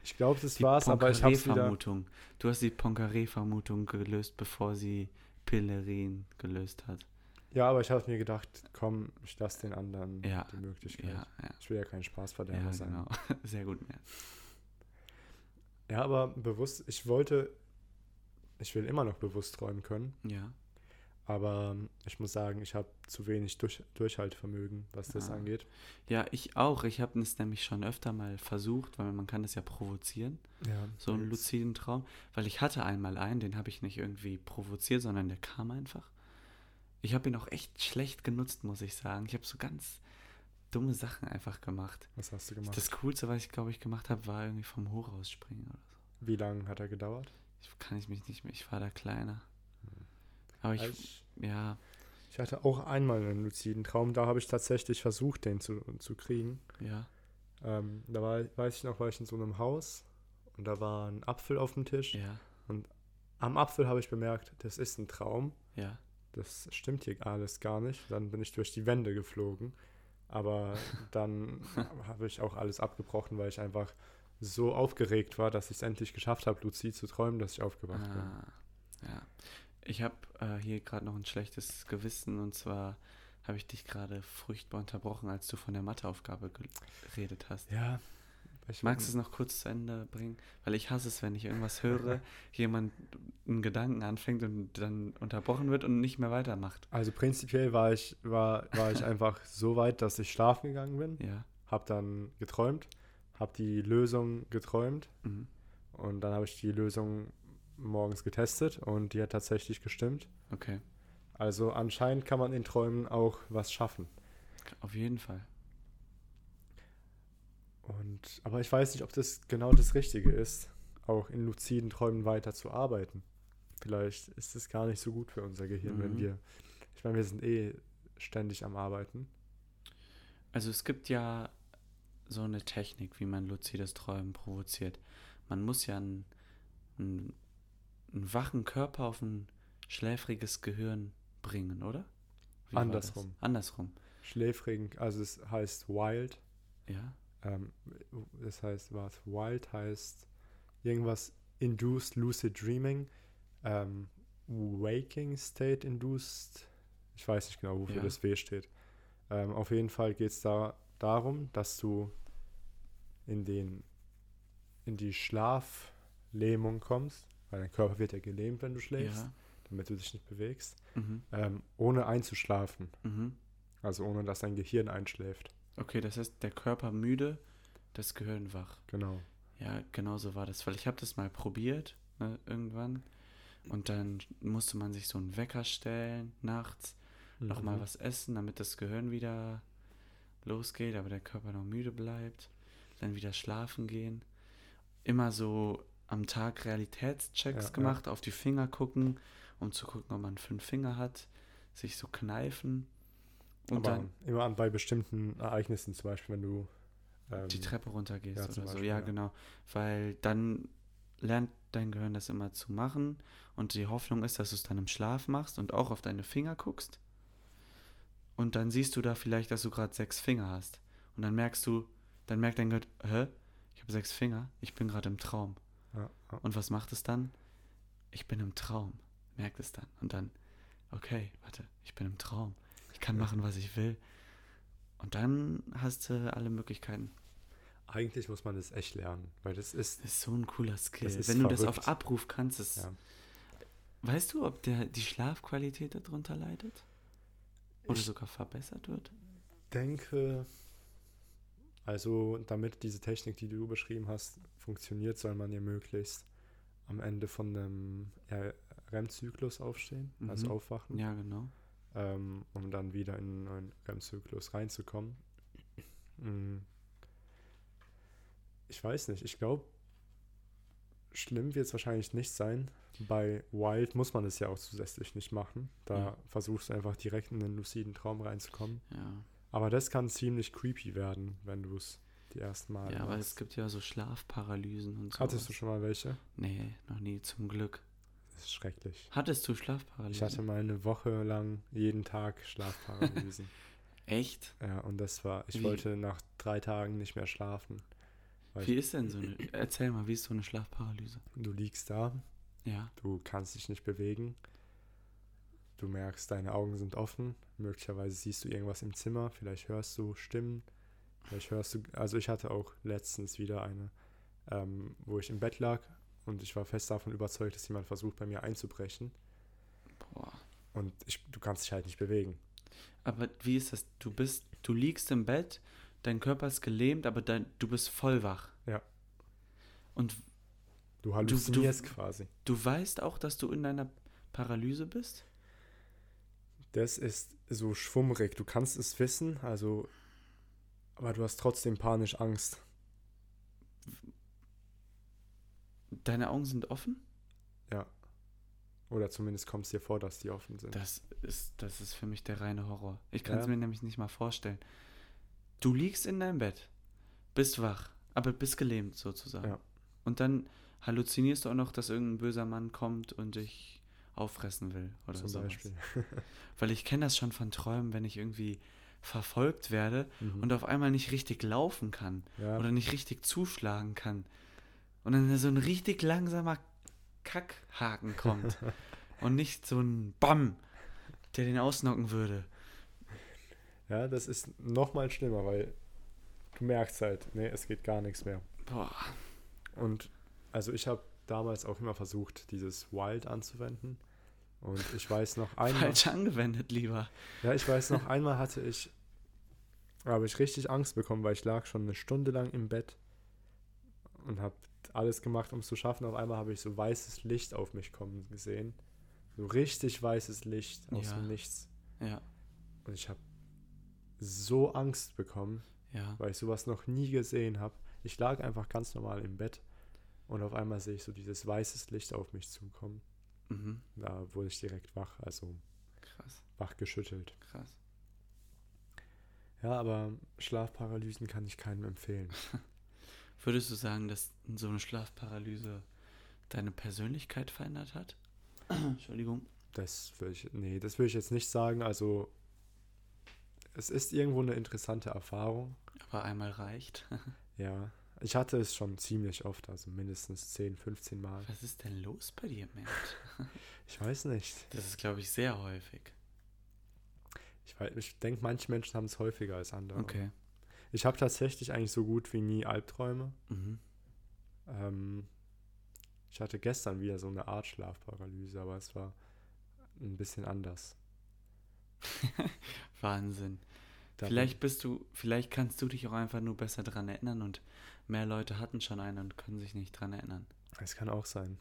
Ich glaube, das Die war's, aber ich habe. Poincaré-Vermutung. Du hast die Poincaré-Vermutung gelöst, bevor sie Pillerin gelöst hat. Ja, aber ich habe mir gedacht, komm, ich lasse den anderen Ja, die Möglichkeit. Ja, ja. Ich will ja kein Spaßverderber Ja, sein. genau. Sehr gut, Mert. Ja, aber bewusst, ich wollte, ich will immer noch bewusst träumen können, Ja. aber ich muss sagen, ich habe zu wenig durch, Durchhaltevermögen, was das Ah. angeht. Ja, ich auch. Ich habe es nämlich schon öfter mal versucht, weil man kann das ja provozieren, Ja, so einen luziden Traum. Weil ich hatte einmal einen, den habe ich nicht irgendwie provoziert, sondern der kam einfach. Ich habe ihn auch echt schlecht genutzt, muss ich sagen. Ich habe so ganz dumme Sachen einfach gemacht. Was hast du gemacht? Das Coolste, was ich, glaube ich, gemacht habe, war irgendwie vom Hochhaus springen oder so. Wie lange hat er gedauert? Ich kann ich mich nicht mehr, ich war da kleiner. Aber ich, Ich, ja, ich hatte auch einmal einen luziden Traum, da habe ich tatsächlich versucht, den zu, zu kriegen. ja, Ähm, da war, weiß ich noch, war ich in so einem Haus und da war ein Apfel auf dem Tisch. ja, Am Apfel habe ich bemerkt, das ist ein Traum. ja. das stimmt hier alles gar nicht. Dann bin ich durch die Wände geflogen. Aber dann habe ich auch alles abgebrochen, weil ich einfach so aufgeregt war, dass ich es endlich geschafft habe, luzid zu träumen, dass ich aufgewacht bin. Ah, ja. Ich habe äh, hier gerade noch ein schlechtes Gewissen und zwar habe ich dich gerade furchtbar unterbrochen, als du von der Matheaufgabe geredet hast. Ja. Ich Magst du es noch kurz zu Ende bringen? Weil ich hasse es, wenn ich irgendwas höre, jemand einen Gedanken anfängt und dann unterbrochen wird und nicht mehr weitermacht. Also prinzipiell war ich, war, war ich einfach so weit, dass ich schlafen gegangen bin. Ja. Hab dann geträumt, hab die Lösung geträumt Mhm. und dann habe ich die Lösung morgens getestet und die hat tatsächlich gestimmt. Okay. Also anscheinend kann man in Träumen auch was schaffen. Auf jeden Fall. Und, aber ich weiß nicht, ob das genau das Richtige ist, auch in luziden Träumen weiter zu arbeiten. Vielleicht ist es gar nicht so gut für unser Gehirn, wenn Mhm. wir, ich meine, wir sind eh ständig am Arbeiten. Also es gibt ja so eine Technik, wie man luzides Träumen provoziert. Man muss ja einen, einen, einen wachen Körper auf ein schläfriges Gehirn bringen, oder? Wie? Andersrum. Andersrum. Schläfrigen, also es heißt wild, Ja. ähm, das heißt, was wild heißt irgendwas induced lucid dreaming, ähm, waking state induced, ich weiß nicht genau, wofür Ja. das W steht. Ähm, auf jeden Fall geht es da darum, dass du in den in die Schlaflähmung kommst, weil dein Körper wird ja gelähmt, wenn du schläfst, Ja. damit du dich nicht bewegst, Mhm. ähm, ohne einzuschlafen, Mhm. also ohne dass dein Gehirn einschläft. Okay, das heißt, der Körper müde, das Gehirn wach. Genau. Ja, genau so war das, weil ich habe das mal probiert, ne, irgendwann. Und dann musste man sich so einen Wecker stellen, nachts, nochmal Mhm. was essen, damit das Gehirn wieder losgeht, aber der Körper noch müde bleibt. Dann wieder schlafen gehen. Immer so am Tag Realitätschecks Ja, ja. gemacht, auf die Finger gucken, um zu gucken, ob man fünf Finger hat, sich so kneifen. Und Aber dann immer an, bei bestimmten Ereignissen, zum Beispiel, wenn du ähm, die Treppe runtergehst ja, oder so. Beispiel, ja, ja. genau. Weil dann lernt dein Gehirn das immer zu machen und die Hoffnung ist, dass du es dann im Schlaf machst und auch auf deine Finger guckst. Und dann siehst du da vielleicht, dass du gerade sechs Finger hast. Und dann merkst du, dann merkt dein Gehirn, hä? Ich habe sechs Finger, ich bin gerade im Traum. ja, ja. Und was macht es dann? Ich bin im Traum. Merkt es dann. Und dann, okay, warte, ich bin im Traum. Ich kann machen, was ich will. Und dann hast du alle Möglichkeiten. Eigentlich muss man das echt lernen, weil das ist, Das ist so ein cooler Skill. Wenn du das verrückt. auf Abruf kannst, ist, ja. weißt du, ob der, die Schlafqualität darunter leidet? Oder Ich- sogar verbessert wird? denke, also damit diese Technik, die du beschrieben hast, funktioniert, soll man ja möglichst am Ende von einem REM-Zyklus aufstehen, also Mhm. aufwachen, Ja, genau. ähm, um dann wieder in einen neuen REM-Zyklus reinzukommen. Mm. Ich weiß nicht, ich glaube, schlimm wird es wahrscheinlich nicht sein. Bei Wild muss man es ja auch zusätzlich nicht machen. Da Ja. versuchst du einfach direkt in den luciden Traum reinzukommen. Ja, Aber das kann ziemlich creepy werden, wenn du es die ersten Mal ja aber es machst. gibt ja so Schlafparalysen und so. Hattest du schon mal welche? Nee, noch nie, zum Glück. Das ist schrecklich. Hattest du Ich Schlafparalysen? hatte mal eine Woche lang jeden Tag Schlafparalysen. Echt? ja, und das war, ich Wie? wollte nach drei Tagen nicht mehr schlafen. Wie ist denn so eine, erzähl mal, wie ist so eine Schlafparalyse? du liegst da, Ja, du kannst dich nicht bewegen. Du merkst, deine Augen sind offen. Möglicherweise siehst du irgendwas im Zimmer. Vielleicht hörst du Stimmen. Vielleicht hörst du. Also, ich hatte auch letztens wieder eine, ähm, wo ich im Bett lag und ich war fest davon überzeugt, dass jemand versucht, bei mir einzubrechen. boah. Und ich, du kannst dich halt nicht bewegen. Aber wie ist das? Du bist, du liegst im Bett, dein Körper ist gelähmt, aber dein, du bist voll wach. Ja. Und Du halluzinierst quasi. du weißt auch, dass du in deiner Paralyse bist? Das ist so schwummrig. Du kannst es wissen, also. Aber du hast trotzdem panisch Angst. Deine Augen sind offen? Oder zumindest kommt es dir vor, dass die offen sind. Das ist, das ist für mich der reine Horror. Ich kann es Ja. mir nämlich nicht mal vorstellen. Du liegst in deinem Bett, bist wach, aber bist gelähmt sozusagen. Ja. Und dann halluzinierst du auch noch, dass irgendein böser Mann kommt und dich auffressen will oder zum sowas. Beispiel. Weil ich kenne das schon von Träumen, wenn ich irgendwie verfolgt werde Mhm. und auf einmal nicht richtig laufen kann ja. oder nicht richtig zuschlagen kann. Und dann so ein richtig langsamer Kackhaken kommt und nicht so ein Bam, der den ausnocken würde. Ja, das ist noch mal schlimmer, weil du merkst halt, nee, es geht gar nichts mehr. Boah. Und also ich habe damals auch immer versucht, dieses Wild anzuwenden. Und ich weiß noch einmal. Falsch angewendet, lieber. Ja, ich weiß noch einmal hatte ich, habe ich richtig Angst bekommen, weil ich lag schon eine Stunde lang im Bett und habe alles gemacht, um es zu schaffen. Auf einmal habe ich so weißes Licht auf mich kommen gesehen. So richtig weißes Licht aus Ja. dem Nichts. Ja, Und ich habe so Angst bekommen, ja. weil ich sowas noch nie gesehen habe. Ich lag einfach ganz normal im Bett und auf einmal sehe ich so dieses weißes Licht auf mich zukommen. Mhm. Da wurde ich direkt wach, also Krass, wach geschüttelt. krass. Ja, aber Schlafparalysen kann ich keinem empfehlen. Würdest du sagen, dass so eine Schlafparalyse deine Persönlichkeit verändert hat? Entschuldigung. Das will ich, nee, das will ich jetzt nicht sagen. Also, es ist irgendwo eine interessante Erfahrung. Aber einmal reicht. Ja, ich hatte es schon ziemlich oft, also mindestens 10, 15 Mal. Was ist denn los bei dir, Mensch? Ich weiß nicht. Das ist, glaube ich, sehr häufig. Ich, weiß- ich denke, manche Menschen haben es häufiger als andere. Okay. Ich habe tatsächlich eigentlich so gut wie nie Albträume. Mhm. Ähm, ich hatte gestern wieder so eine Art Schlafparalyse, aber es war ein bisschen anders. Wahnsinn. Da Vielleicht bist du, vielleicht kannst du dich auch einfach nur besser dran erinnern und mehr Leute hatten schon einen und können sich nicht dran erinnern. Es kann auch sein.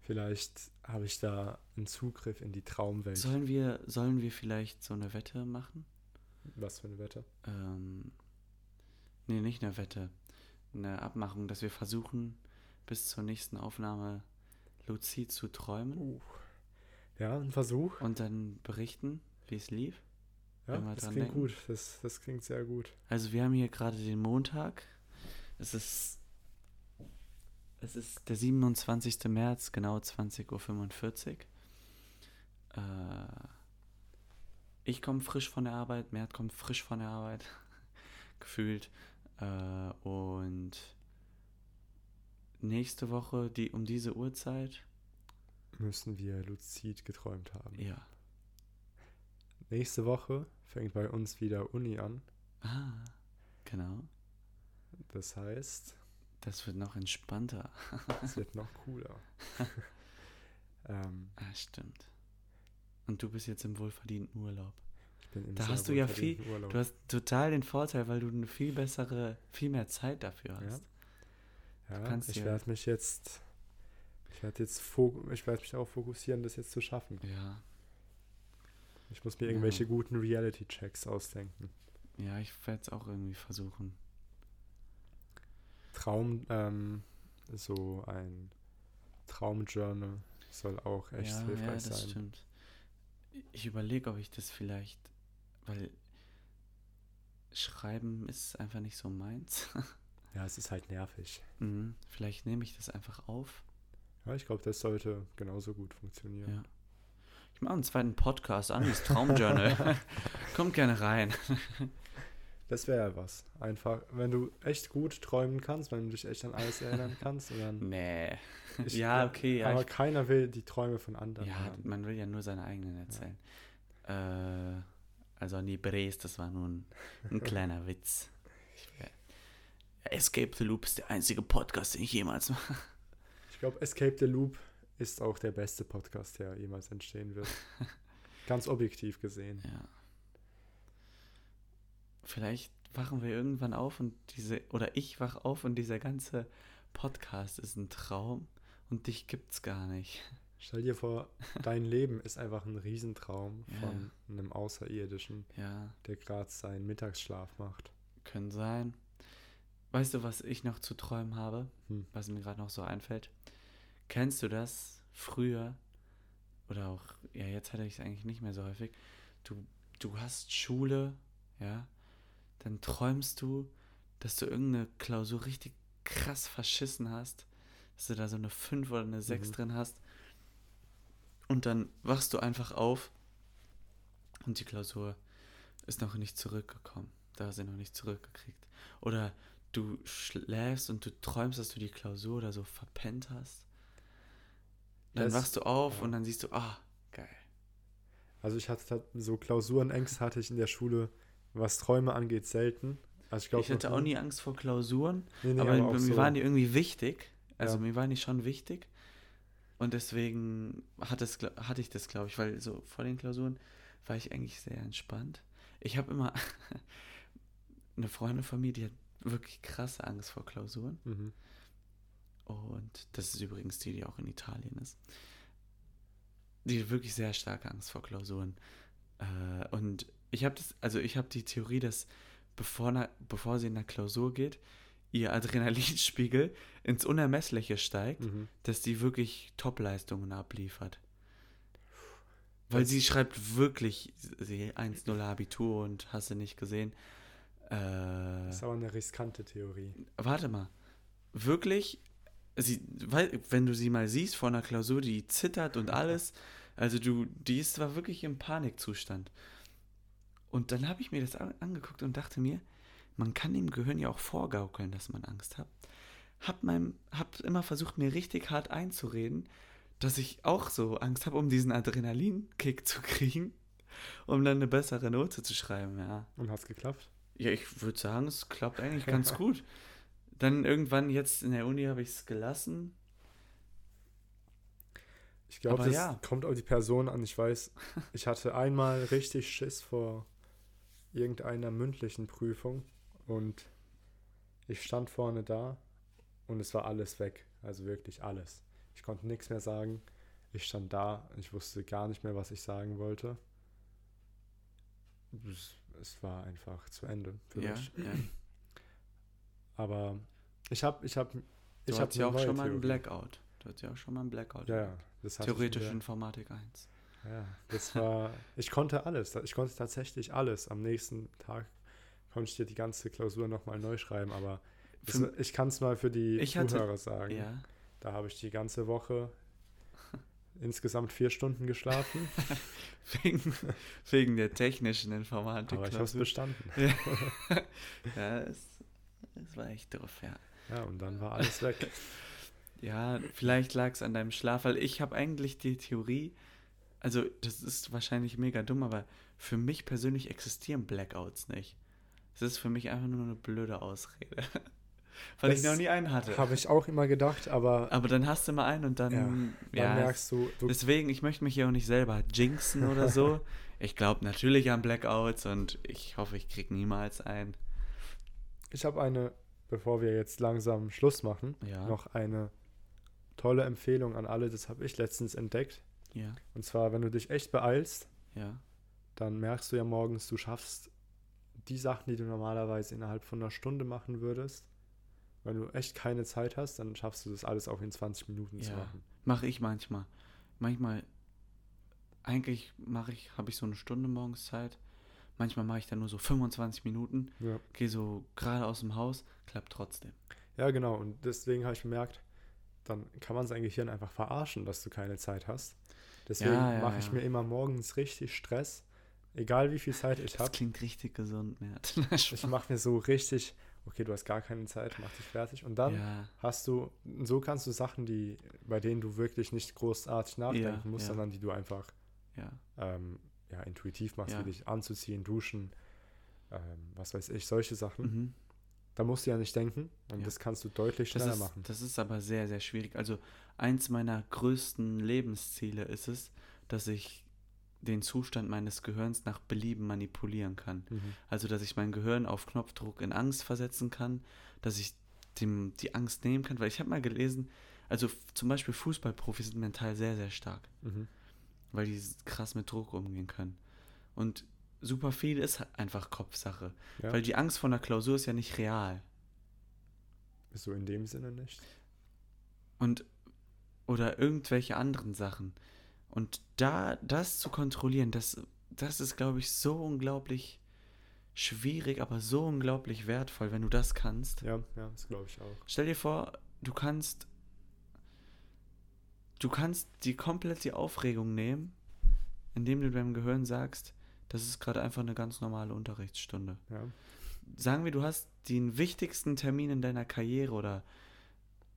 Vielleicht habe ich da einen Zugriff in die Traumwelt. Sollen wir, sollen wir vielleicht so eine Wette machen? Was für eine Wette? Ähm, nee, nicht eine Wette. Eine Abmachung, dass wir versuchen, bis zur nächsten Aufnahme luzid zu träumen Uh. Ja, ein Versuch. und dann berichten, wie es lief. Ja, das klingt denken. gut. Das, das klingt sehr gut. Also wir haben hier gerade den Montag. Es ist es ist der 27. März, genau 20.45 Uhr. Äh, ich komme frisch von der Arbeit, Mert kommt frisch von der Arbeit, gefühlt. Äh, und nächste Woche, die um diese Uhrzeit, Müssen wir luzid geträumt haben. ja. Nächste Woche fängt bei uns wieder Uni an. Ah, genau. Das heißt, Das wird noch entspannter. es wird noch cooler. ähm, Ah, stimmt. Und du bist jetzt im wohlverdienten Urlaub. ich bin im Da hast du ja wohlverdienten Urlaub. Du hast total den Vorteil, weil du eine viel bessere, viel mehr Zeit dafür Ja. hast. ja, kannst ich werde mich jetzt, ich werde jetzt, ich werde mich darauf fokussieren, das jetzt zu schaffen. Ja, Ich muss mir Ja. irgendwelche guten Reality-Checks ausdenken. ja, ich werde es auch irgendwie versuchen. Traum, ähm, so ein Traumjournal soll auch echt ja, hilfreich ja, das sein. stimmt. Ich überlege, ob ich das vielleicht, weil Schreiben ist einfach nicht so meins. Ja, es ist halt nervig. mhm. Vielleicht nehme ich das einfach auf. Ja, ich glaube, das sollte genauso gut funktionieren. Ja. Ich mache einen zweiten Podcast an, das Traumjournal. Kommt gerne rein. Das wäre ja was. Einfach, wenn du echt gut träumen kannst, wenn du dich echt an alles erinnern kannst. Dann, Nee. Ich- ja, okay. Ja, aber ich keiner will die Träume von anderen Ja, hören. man will ja nur seine eigenen erzählen. Äh, also an die Brees, das war nun ein kleiner Witz. Escape the Loop ist der einzige Podcast, den ich jemals mache. Ich glaube, Escape the Loop ist auch der beste Podcast, der jemals entstehen wird. Ganz objektiv gesehen. Ja. Vielleicht wachen wir irgendwann auf und diese, oder ich wach auf und dieser ganze Podcast ist ein Traum und dich gibt's gar nicht. Stell dir vor, dein Leben ist einfach ein Riesentraum Ja. von einem Außerirdischen, Ja, der gerade seinen Mittagsschlaf macht. können sein. Weißt du, was ich noch zu träumen habe? Hm. was mir gerade noch so einfällt. Kennst du das früher? Oder auch, ja, jetzt hatte ich es eigentlich nicht mehr so häufig. Du, du hast Schule, ja, dann träumst du, dass du irgendeine Klausur richtig krass verschissen hast, dass du da so eine 5 oder eine 6 Mhm. drin hast. Und dann wachst du einfach auf und die Klausur ist noch nicht zurückgekommen. Da hast du noch nicht zurückgekriegt. Oder du schläfst und du träumst, dass du die Klausur oder so verpennt hast. Dann Das- wachst du auf ja. und dann siehst du, ah, geil. Also ich hatte so Klausurenängste hatte ich in der Schule, was Träume angeht, selten. Also ich, glaub, ich hatte auch nie Angst vor Klausuren, nee, nee, aber, aber mir so. waren die irgendwie wichtig. Also Ja. mir waren die schon wichtig. Und deswegen hat es, hatte ich das, glaube ich, weil so vor den Klausuren war ich eigentlich sehr entspannt. Ich habe immer eine Freundin von mir, die hat wirklich krasse Angst vor Klausuren. Mhm. Und das ist übrigens die, die auch in Italien ist. Die hat wirklich sehr starke Angst vor Klausuren. Äh, und ich habe das, also ich habe die Theorie, dass bevor, na, bevor sie in der Klausur geht, ihr Adrenalinspiegel ins Unermessliche steigt, Mhm. dass die wirklich Top-Leistungen abliefert. Weil Das- sie schreibt wirklich sie 1-0 Abitur und hast du nicht gesehen. Äh, Das ist aber eine riskante Theorie. warte mal. Wirklich, sie, weil, wenn du sie mal siehst vor einer Klausur, die zittert und alles, also du, die ist zwar wirklich im Panikzustand. Und dann habe ich mir das an, angeguckt und dachte mir, man kann dem Gehirn ja auch vorgaukeln, dass man Angst hat. Hab, meinem, hab immer versucht, mir richtig hart einzureden, dass ich auch so Angst habe, um diesen Adrenalinkick zu kriegen, um dann eine bessere Note zu schreiben, ja. Und hat's geklappt? Ja, ich würde sagen, es klappt eigentlich ganz gut. Dann irgendwann jetzt in der Uni habe ich es gelassen. Ich glaube, das ja. kommt auf die Person an. Ich weiß, ich hatte einmal richtig Schiss vor irgendeiner mündlichen Prüfung und ich stand vorne da und es war alles weg. Also wirklich alles. Ich konnte nichts mehr sagen. Ich stand da, ich wusste gar nicht mehr, was ich sagen wollte. Es, es war einfach zu Ende für Ja, mich. ja. Aber ich habe, ich habe, ich habe ja auch schon mal einen Blackout. Du hattest ja auch schon mal einen Blackout. Ja, ja. Theoretische Informatik 1. Ja, das war, ich konnte alles. Ich konnte tatsächlich alles. Am nächsten Tag konnte ich dir die ganze Klausur nochmal neu schreiben, aber das, ich kann es mal für die Ich hatte- Zuhörer sagen. Ja. Da habe ich die ganze Woche insgesamt vier Stunden geschlafen, Wegen, wegen der technischen Informatik. aber ich habe es bestanden. Ja, es, es war echt doof, ja. Ja, und dann war alles weg. Ja, vielleicht lag es an deinem Schlaf, weil ich habe eigentlich die Theorie, also das ist wahrscheinlich mega dumm, aber für mich persönlich existieren Blackouts nicht. Es ist für mich einfach nur eine blöde Ausrede. weil ich Das noch nie einen hatte. Habe ich auch immer gedacht, aber Aber dann hast du mal einen und dann, Ja, ja, dann merkst du, du deswegen, ich möchte mich hier auch nicht selber jinxen oder so. Ich glaube natürlich an Blackouts und ich hoffe, ich kriege niemals einen. ich habe eine, bevor wir jetzt langsam Schluss machen, Ja. noch eine tolle Empfehlung an alle. Das habe ich letztens entdeckt. Ja, Und zwar, wenn du dich echt beeilst, ja, dann merkst du ja morgens, du schaffst die Sachen, die du normalerweise innerhalb von einer Stunde machen würdest. Wenn du echt keine Zeit hast, dann schaffst du das alles auch in 20 Minuten zu Ja. machen. mache ich manchmal. Manchmal, eigentlich mache ich, habe ich so eine Stunde morgens Zeit. Manchmal mache ich dann nur so 25 Minuten, Ja, gehe so gerade aus dem Haus, klappt trotzdem. ja genau. Und deswegen habe ich bemerkt, dann kann man sein Gehirn einfach verarschen, dass du keine Zeit hast. Deswegen Ja, ja, mache ich mir immer morgens richtig Stress, egal wie viel Zeit ich Das habe. klingt richtig gesund, Mert. Ich mache mir so richtig, okay, du hast gar keine Zeit, mach dich fertig. Und dann ja, hast du, so kannst du Sachen, die, bei denen du wirklich nicht großartig nachdenken musst, sondern die du einfach ja, ähm, ja, intuitiv machst, wie dich anzuziehen, duschen, ähm, was weiß ich, solche Sachen. mhm. Da musst du ja nicht denken und Ja. das kannst du deutlich Das schneller ist, machen. das ist aber sehr, sehr schwierig. Also eins meiner größten Lebensziele ist es, dass ich den Zustand meines Gehirns nach Belieben manipulieren kann. Mhm. Also, dass ich mein Gehirn auf Knopfdruck in Angst versetzen kann, dass ich dem die Angst nehmen kann, weil ich habe mal gelesen, also zum Beispiel Fußballprofis sind mental sehr, sehr stark, Mhm. weil die krass mit Druck umgehen können. Und super viel ist halt einfach Kopfsache, Ja. weil die Angst vor einer Klausur ist ja nicht real. So in dem Sinne nicht. Und oder irgendwelche anderen Sachen. Und da das zu kontrollieren, das, das ist, glaube ich, so unglaublich schwierig, aber so unglaublich wertvoll, wenn du das kannst. Ja, ja, das glaube ich auch. Stell dir vor, du kannst du kannst die komplett die Aufregung nehmen, indem du deinem Gehirn sagst, das ist gerade einfach eine ganz normale Unterrichtsstunde. Ja. Sagen wir, du hast den wichtigsten Termin in deiner Karriere oder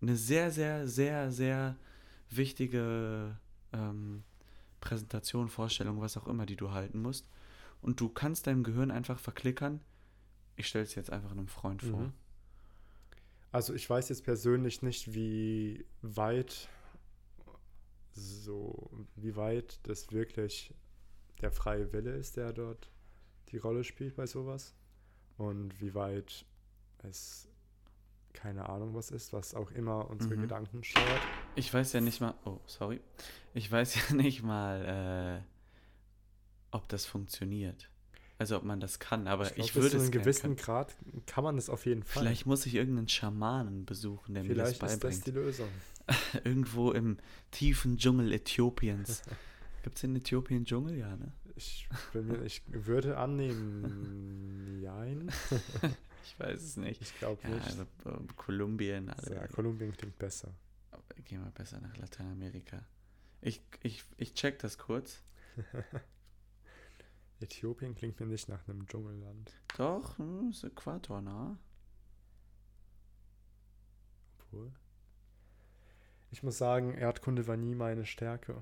eine sehr, sehr, sehr, sehr wichtige ähm, Präsentation, Vorstellung, was auch immer, die du halten musst. Und du kannst deinem Gehirn einfach verklickern, ich stelle es jetzt einfach einem Freund vor. Mhm. Also ich weiß jetzt persönlich nicht, wie weit so, wie weit das wirklich der freie Wille ist, der dort die Rolle spielt bei sowas. Und wie weit es keine Ahnung was ist, was auch immer unsere Mhm. Gedanken steuert. Ich weiß ja nicht mal, oh, sorry. Ich weiß ja nicht mal, äh, ob das funktioniert. Also ob man das kann, aber ich, glaub, bis würde zu es einem gern gewissen können. Grad kann man das auf jeden Fall. Vielleicht muss ich irgendeinen Schamanen besuchen, der Vielleicht mir das ist das beibringt. die Lösung. Irgendwo im tiefen Dschungel Äthiopiens. Gibt es in Äthiopien Dschungel? Ja, ne? Ich, mir, ich würde annehmen, nein. Ich weiß es nicht. Ich glaube Ja, nicht. also äh, Kolumbien, alle. ja, Kolumbien klingt besser. Gehen wir besser nach Lateinamerika. Ich, ich, ich check das kurz. Äthiopien klingt mir nicht nach einem Dschungelland. Doch, hm, ist Äquator nah. Obwohl. Ich muss sagen, Erdkunde war nie meine Stärke.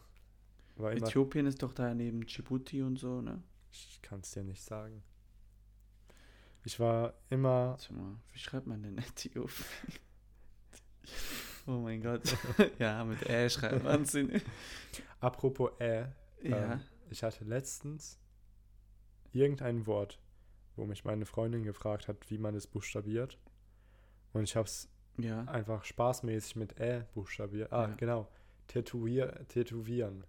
War Äthiopien ist doch da neben Djibouti und so, ne? ich kann es dir nicht sagen. Ich war immer, Warte mal, wie schreibt man denn Äthiopien? Oh mein Gott. ja, mit Ä schreibt man es. apropos äh, Ja. Ähm, ich hatte letztens irgendein Wort, wo mich meine Freundin gefragt hat, wie man es buchstabiert. Und ich habe es Ja. einfach spaßmäßig mit Ä buchstabiert. Ah, Ja. genau. Tätowier, tätowieren.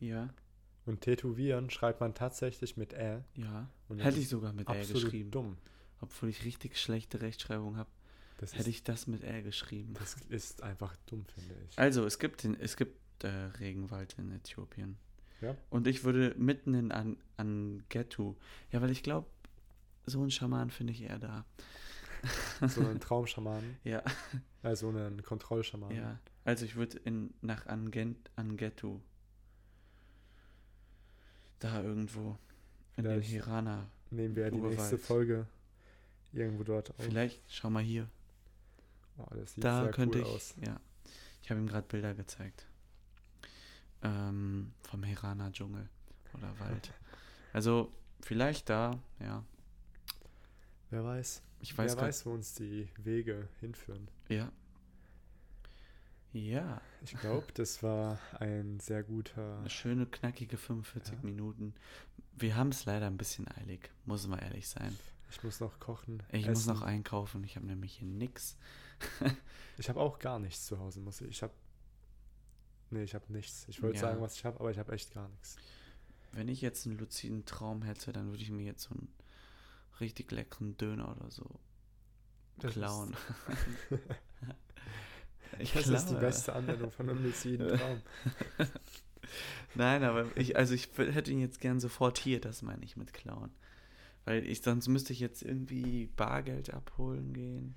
Ja. Und tätowieren schreibt man tatsächlich mit Ä. Ja. Hätte ich sogar mit Ä geschrieben. dumm. Obwohl ich richtig schlechte Rechtschreibung habe, Das hätte ich das mit Ä geschrieben. das ist einfach dumm, finde ich. Also, es gibt, den, es gibt äh, Regenwald in Äthiopien. Ja. Und ich würde mitten in an, an Getu. Ja, weil ich glaube, so einen Schaman finde ich eher da. So einen Traumschamanen, Ja, also einen Kontrollschamanen. ja. Also ich würde in nach Angen, Angetu. Da irgendwo. In den Vielleicht Hirana. Nehmen wir die nächste. Folge irgendwo dort auf. Vielleicht, schau mal hier. Oh, das sieht Da sehr könnte cool ich. aus. Ja. Ich habe ihm gerade Bilder gezeigt. Ähm, vom Hirana Dschungel oder Wald. Also, vielleicht da, ja. Wer weiß. Ich weiß Wer weiß, wo uns die Wege hinführen. Ja. Ja, Ich glaube, das war ein sehr guter. eine schöne, knackige 45 Ja. Minuten. Wir haben es leider ein bisschen eilig, muss man ehrlich sein. Ich muss noch kochen. Ich muss essen. noch einkaufen, ich habe nämlich hier nix. Ich habe auch gar nichts zu Hause, muss ich. Habe. Nee, ich habe nichts. Ich wollte Ja. sagen, was ich habe, aber ich habe echt gar nichts. Wenn ich jetzt einen luziden Traum hätte, dann würde ich mir jetzt so einen richtig leckeren Döner oder so Das klauen. Ich Das ist die beste Anwendung von einem luziden Traum. Nein, aber ich, also ich hätte ihn jetzt gern sofort hier, das meine ich mit klauen. Weil ich, sonst müsste ich jetzt irgendwie Bargeld abholen gehen.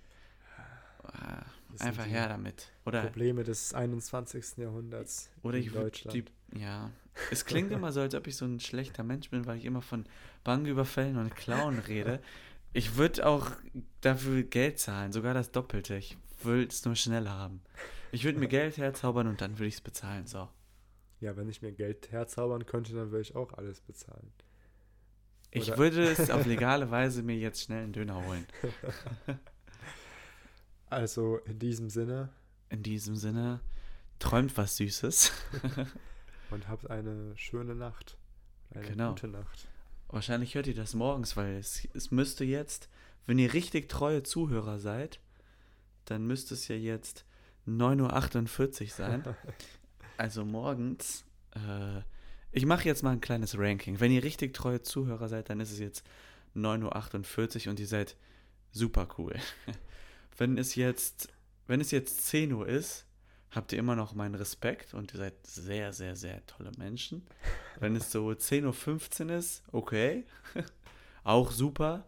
Ah, Das Einfach her damit. Oder, Probleme des 21. Jahrhunderts oder in ich Deutschland. die. Ja. Es klingt immer so, als ob ich so ein schlechter Mensch bin, weil ich immer von Banküberfällen und Klauen rede. Ich würde auch dafür Geld zahlen, sogar das Doppelte. Ich will es nur schneller haben. Ich würde mir Geld herzaubern und dann würde ich es bezahlen. So. Ja, wenn ich mir Geld herzaubern könnte, dann würde ich auch alles bezahlen. Ich Oder- würde es auf legale Weise mir jetzt schnell einen Döner holen. Also in diesem Sinne In diesem Sinne, träumt was Süßes. und habt eine schöne Nacht. Eine Genau. gute Nacht. Wahrscheinlich hört ihr das morgens, weil es, es müsste jetzt, wenn ihr richtig treue Zuhörer seid, dann müsste es ja jetzt 9.48 Uhr sein. Also morgens. Äh, ich mache jetzt mal ein kleines Ranking. Wenn ihr richtig treue Zuhörer seid, dann ist es jetzt 9.48 Uhr und ihr seid super cool. Wenn es jetzt, wenn es jetzt 10 Uhr ist, habt ihr immer noch meinen Respekt und ihr seid sehr, sehr, sehr tolle Menschen. Wenn es so 10.15 Uhr ist, okay. Auch super.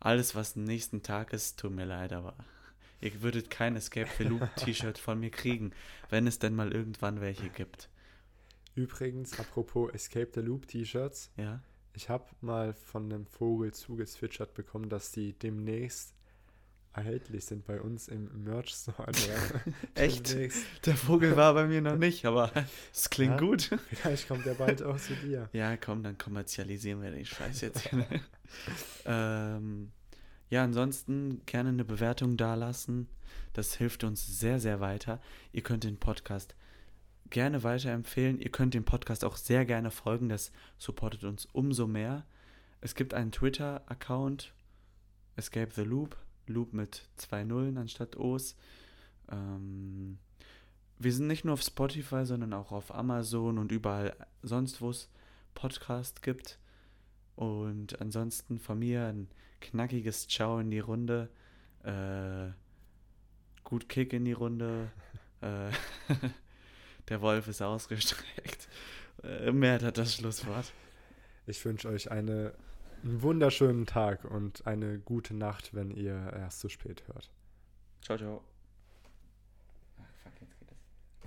Alles, was nächsten Tag ist, tut mir leid, aber ihr würdet kein Escape the Loop T-Shirt von mir kriegen, wenn es denn mal irgendwann welche gibt. Übrigens, apropos Escape the Loop T-Shirts, Ja? ich habe mal von einem Vogel zugezwitschert bekommen, dass die demnächst erhältlich sind bei uns im Merch Store. Echt? Der Vogel war bei mir noch nicht, aber es klingt Ja? gut. Vielleicht kommt er bald auch zu dir. Ja, komm, dann kommerzialisieren wir den Scheiß jetzt. ähm, ja, ansonsten gerne eine Bewertung dalassen. Das hilft uns sehr, sehr weiter. Ihr könnt den Podcast gerne weiterempfehlen. Ihr könnt dem Podcast auch sehr gerne folgen. Das supportet uns umso mehr. Es gibt einen Twitter-Account, Escape the Loop, Loop mit zwei Nullen anstatt O's. Ähm, wir sind nicht nur auf Spotify, sondern auch auf Amazon und überall sonst, wo es Podcast gibt. Und ansonsten von mir ein knackiges Ciao in die Runde. Äh, gut Kick in die Runde. äh, der Wolf ist ausgestreckt. Äh, Mert hat das Schlusswort. Ich wünsche euch eine, einen wunderschönen Tag und eine gute Nacht, wenn ihr erst zu spät hört. Ciao, ciao.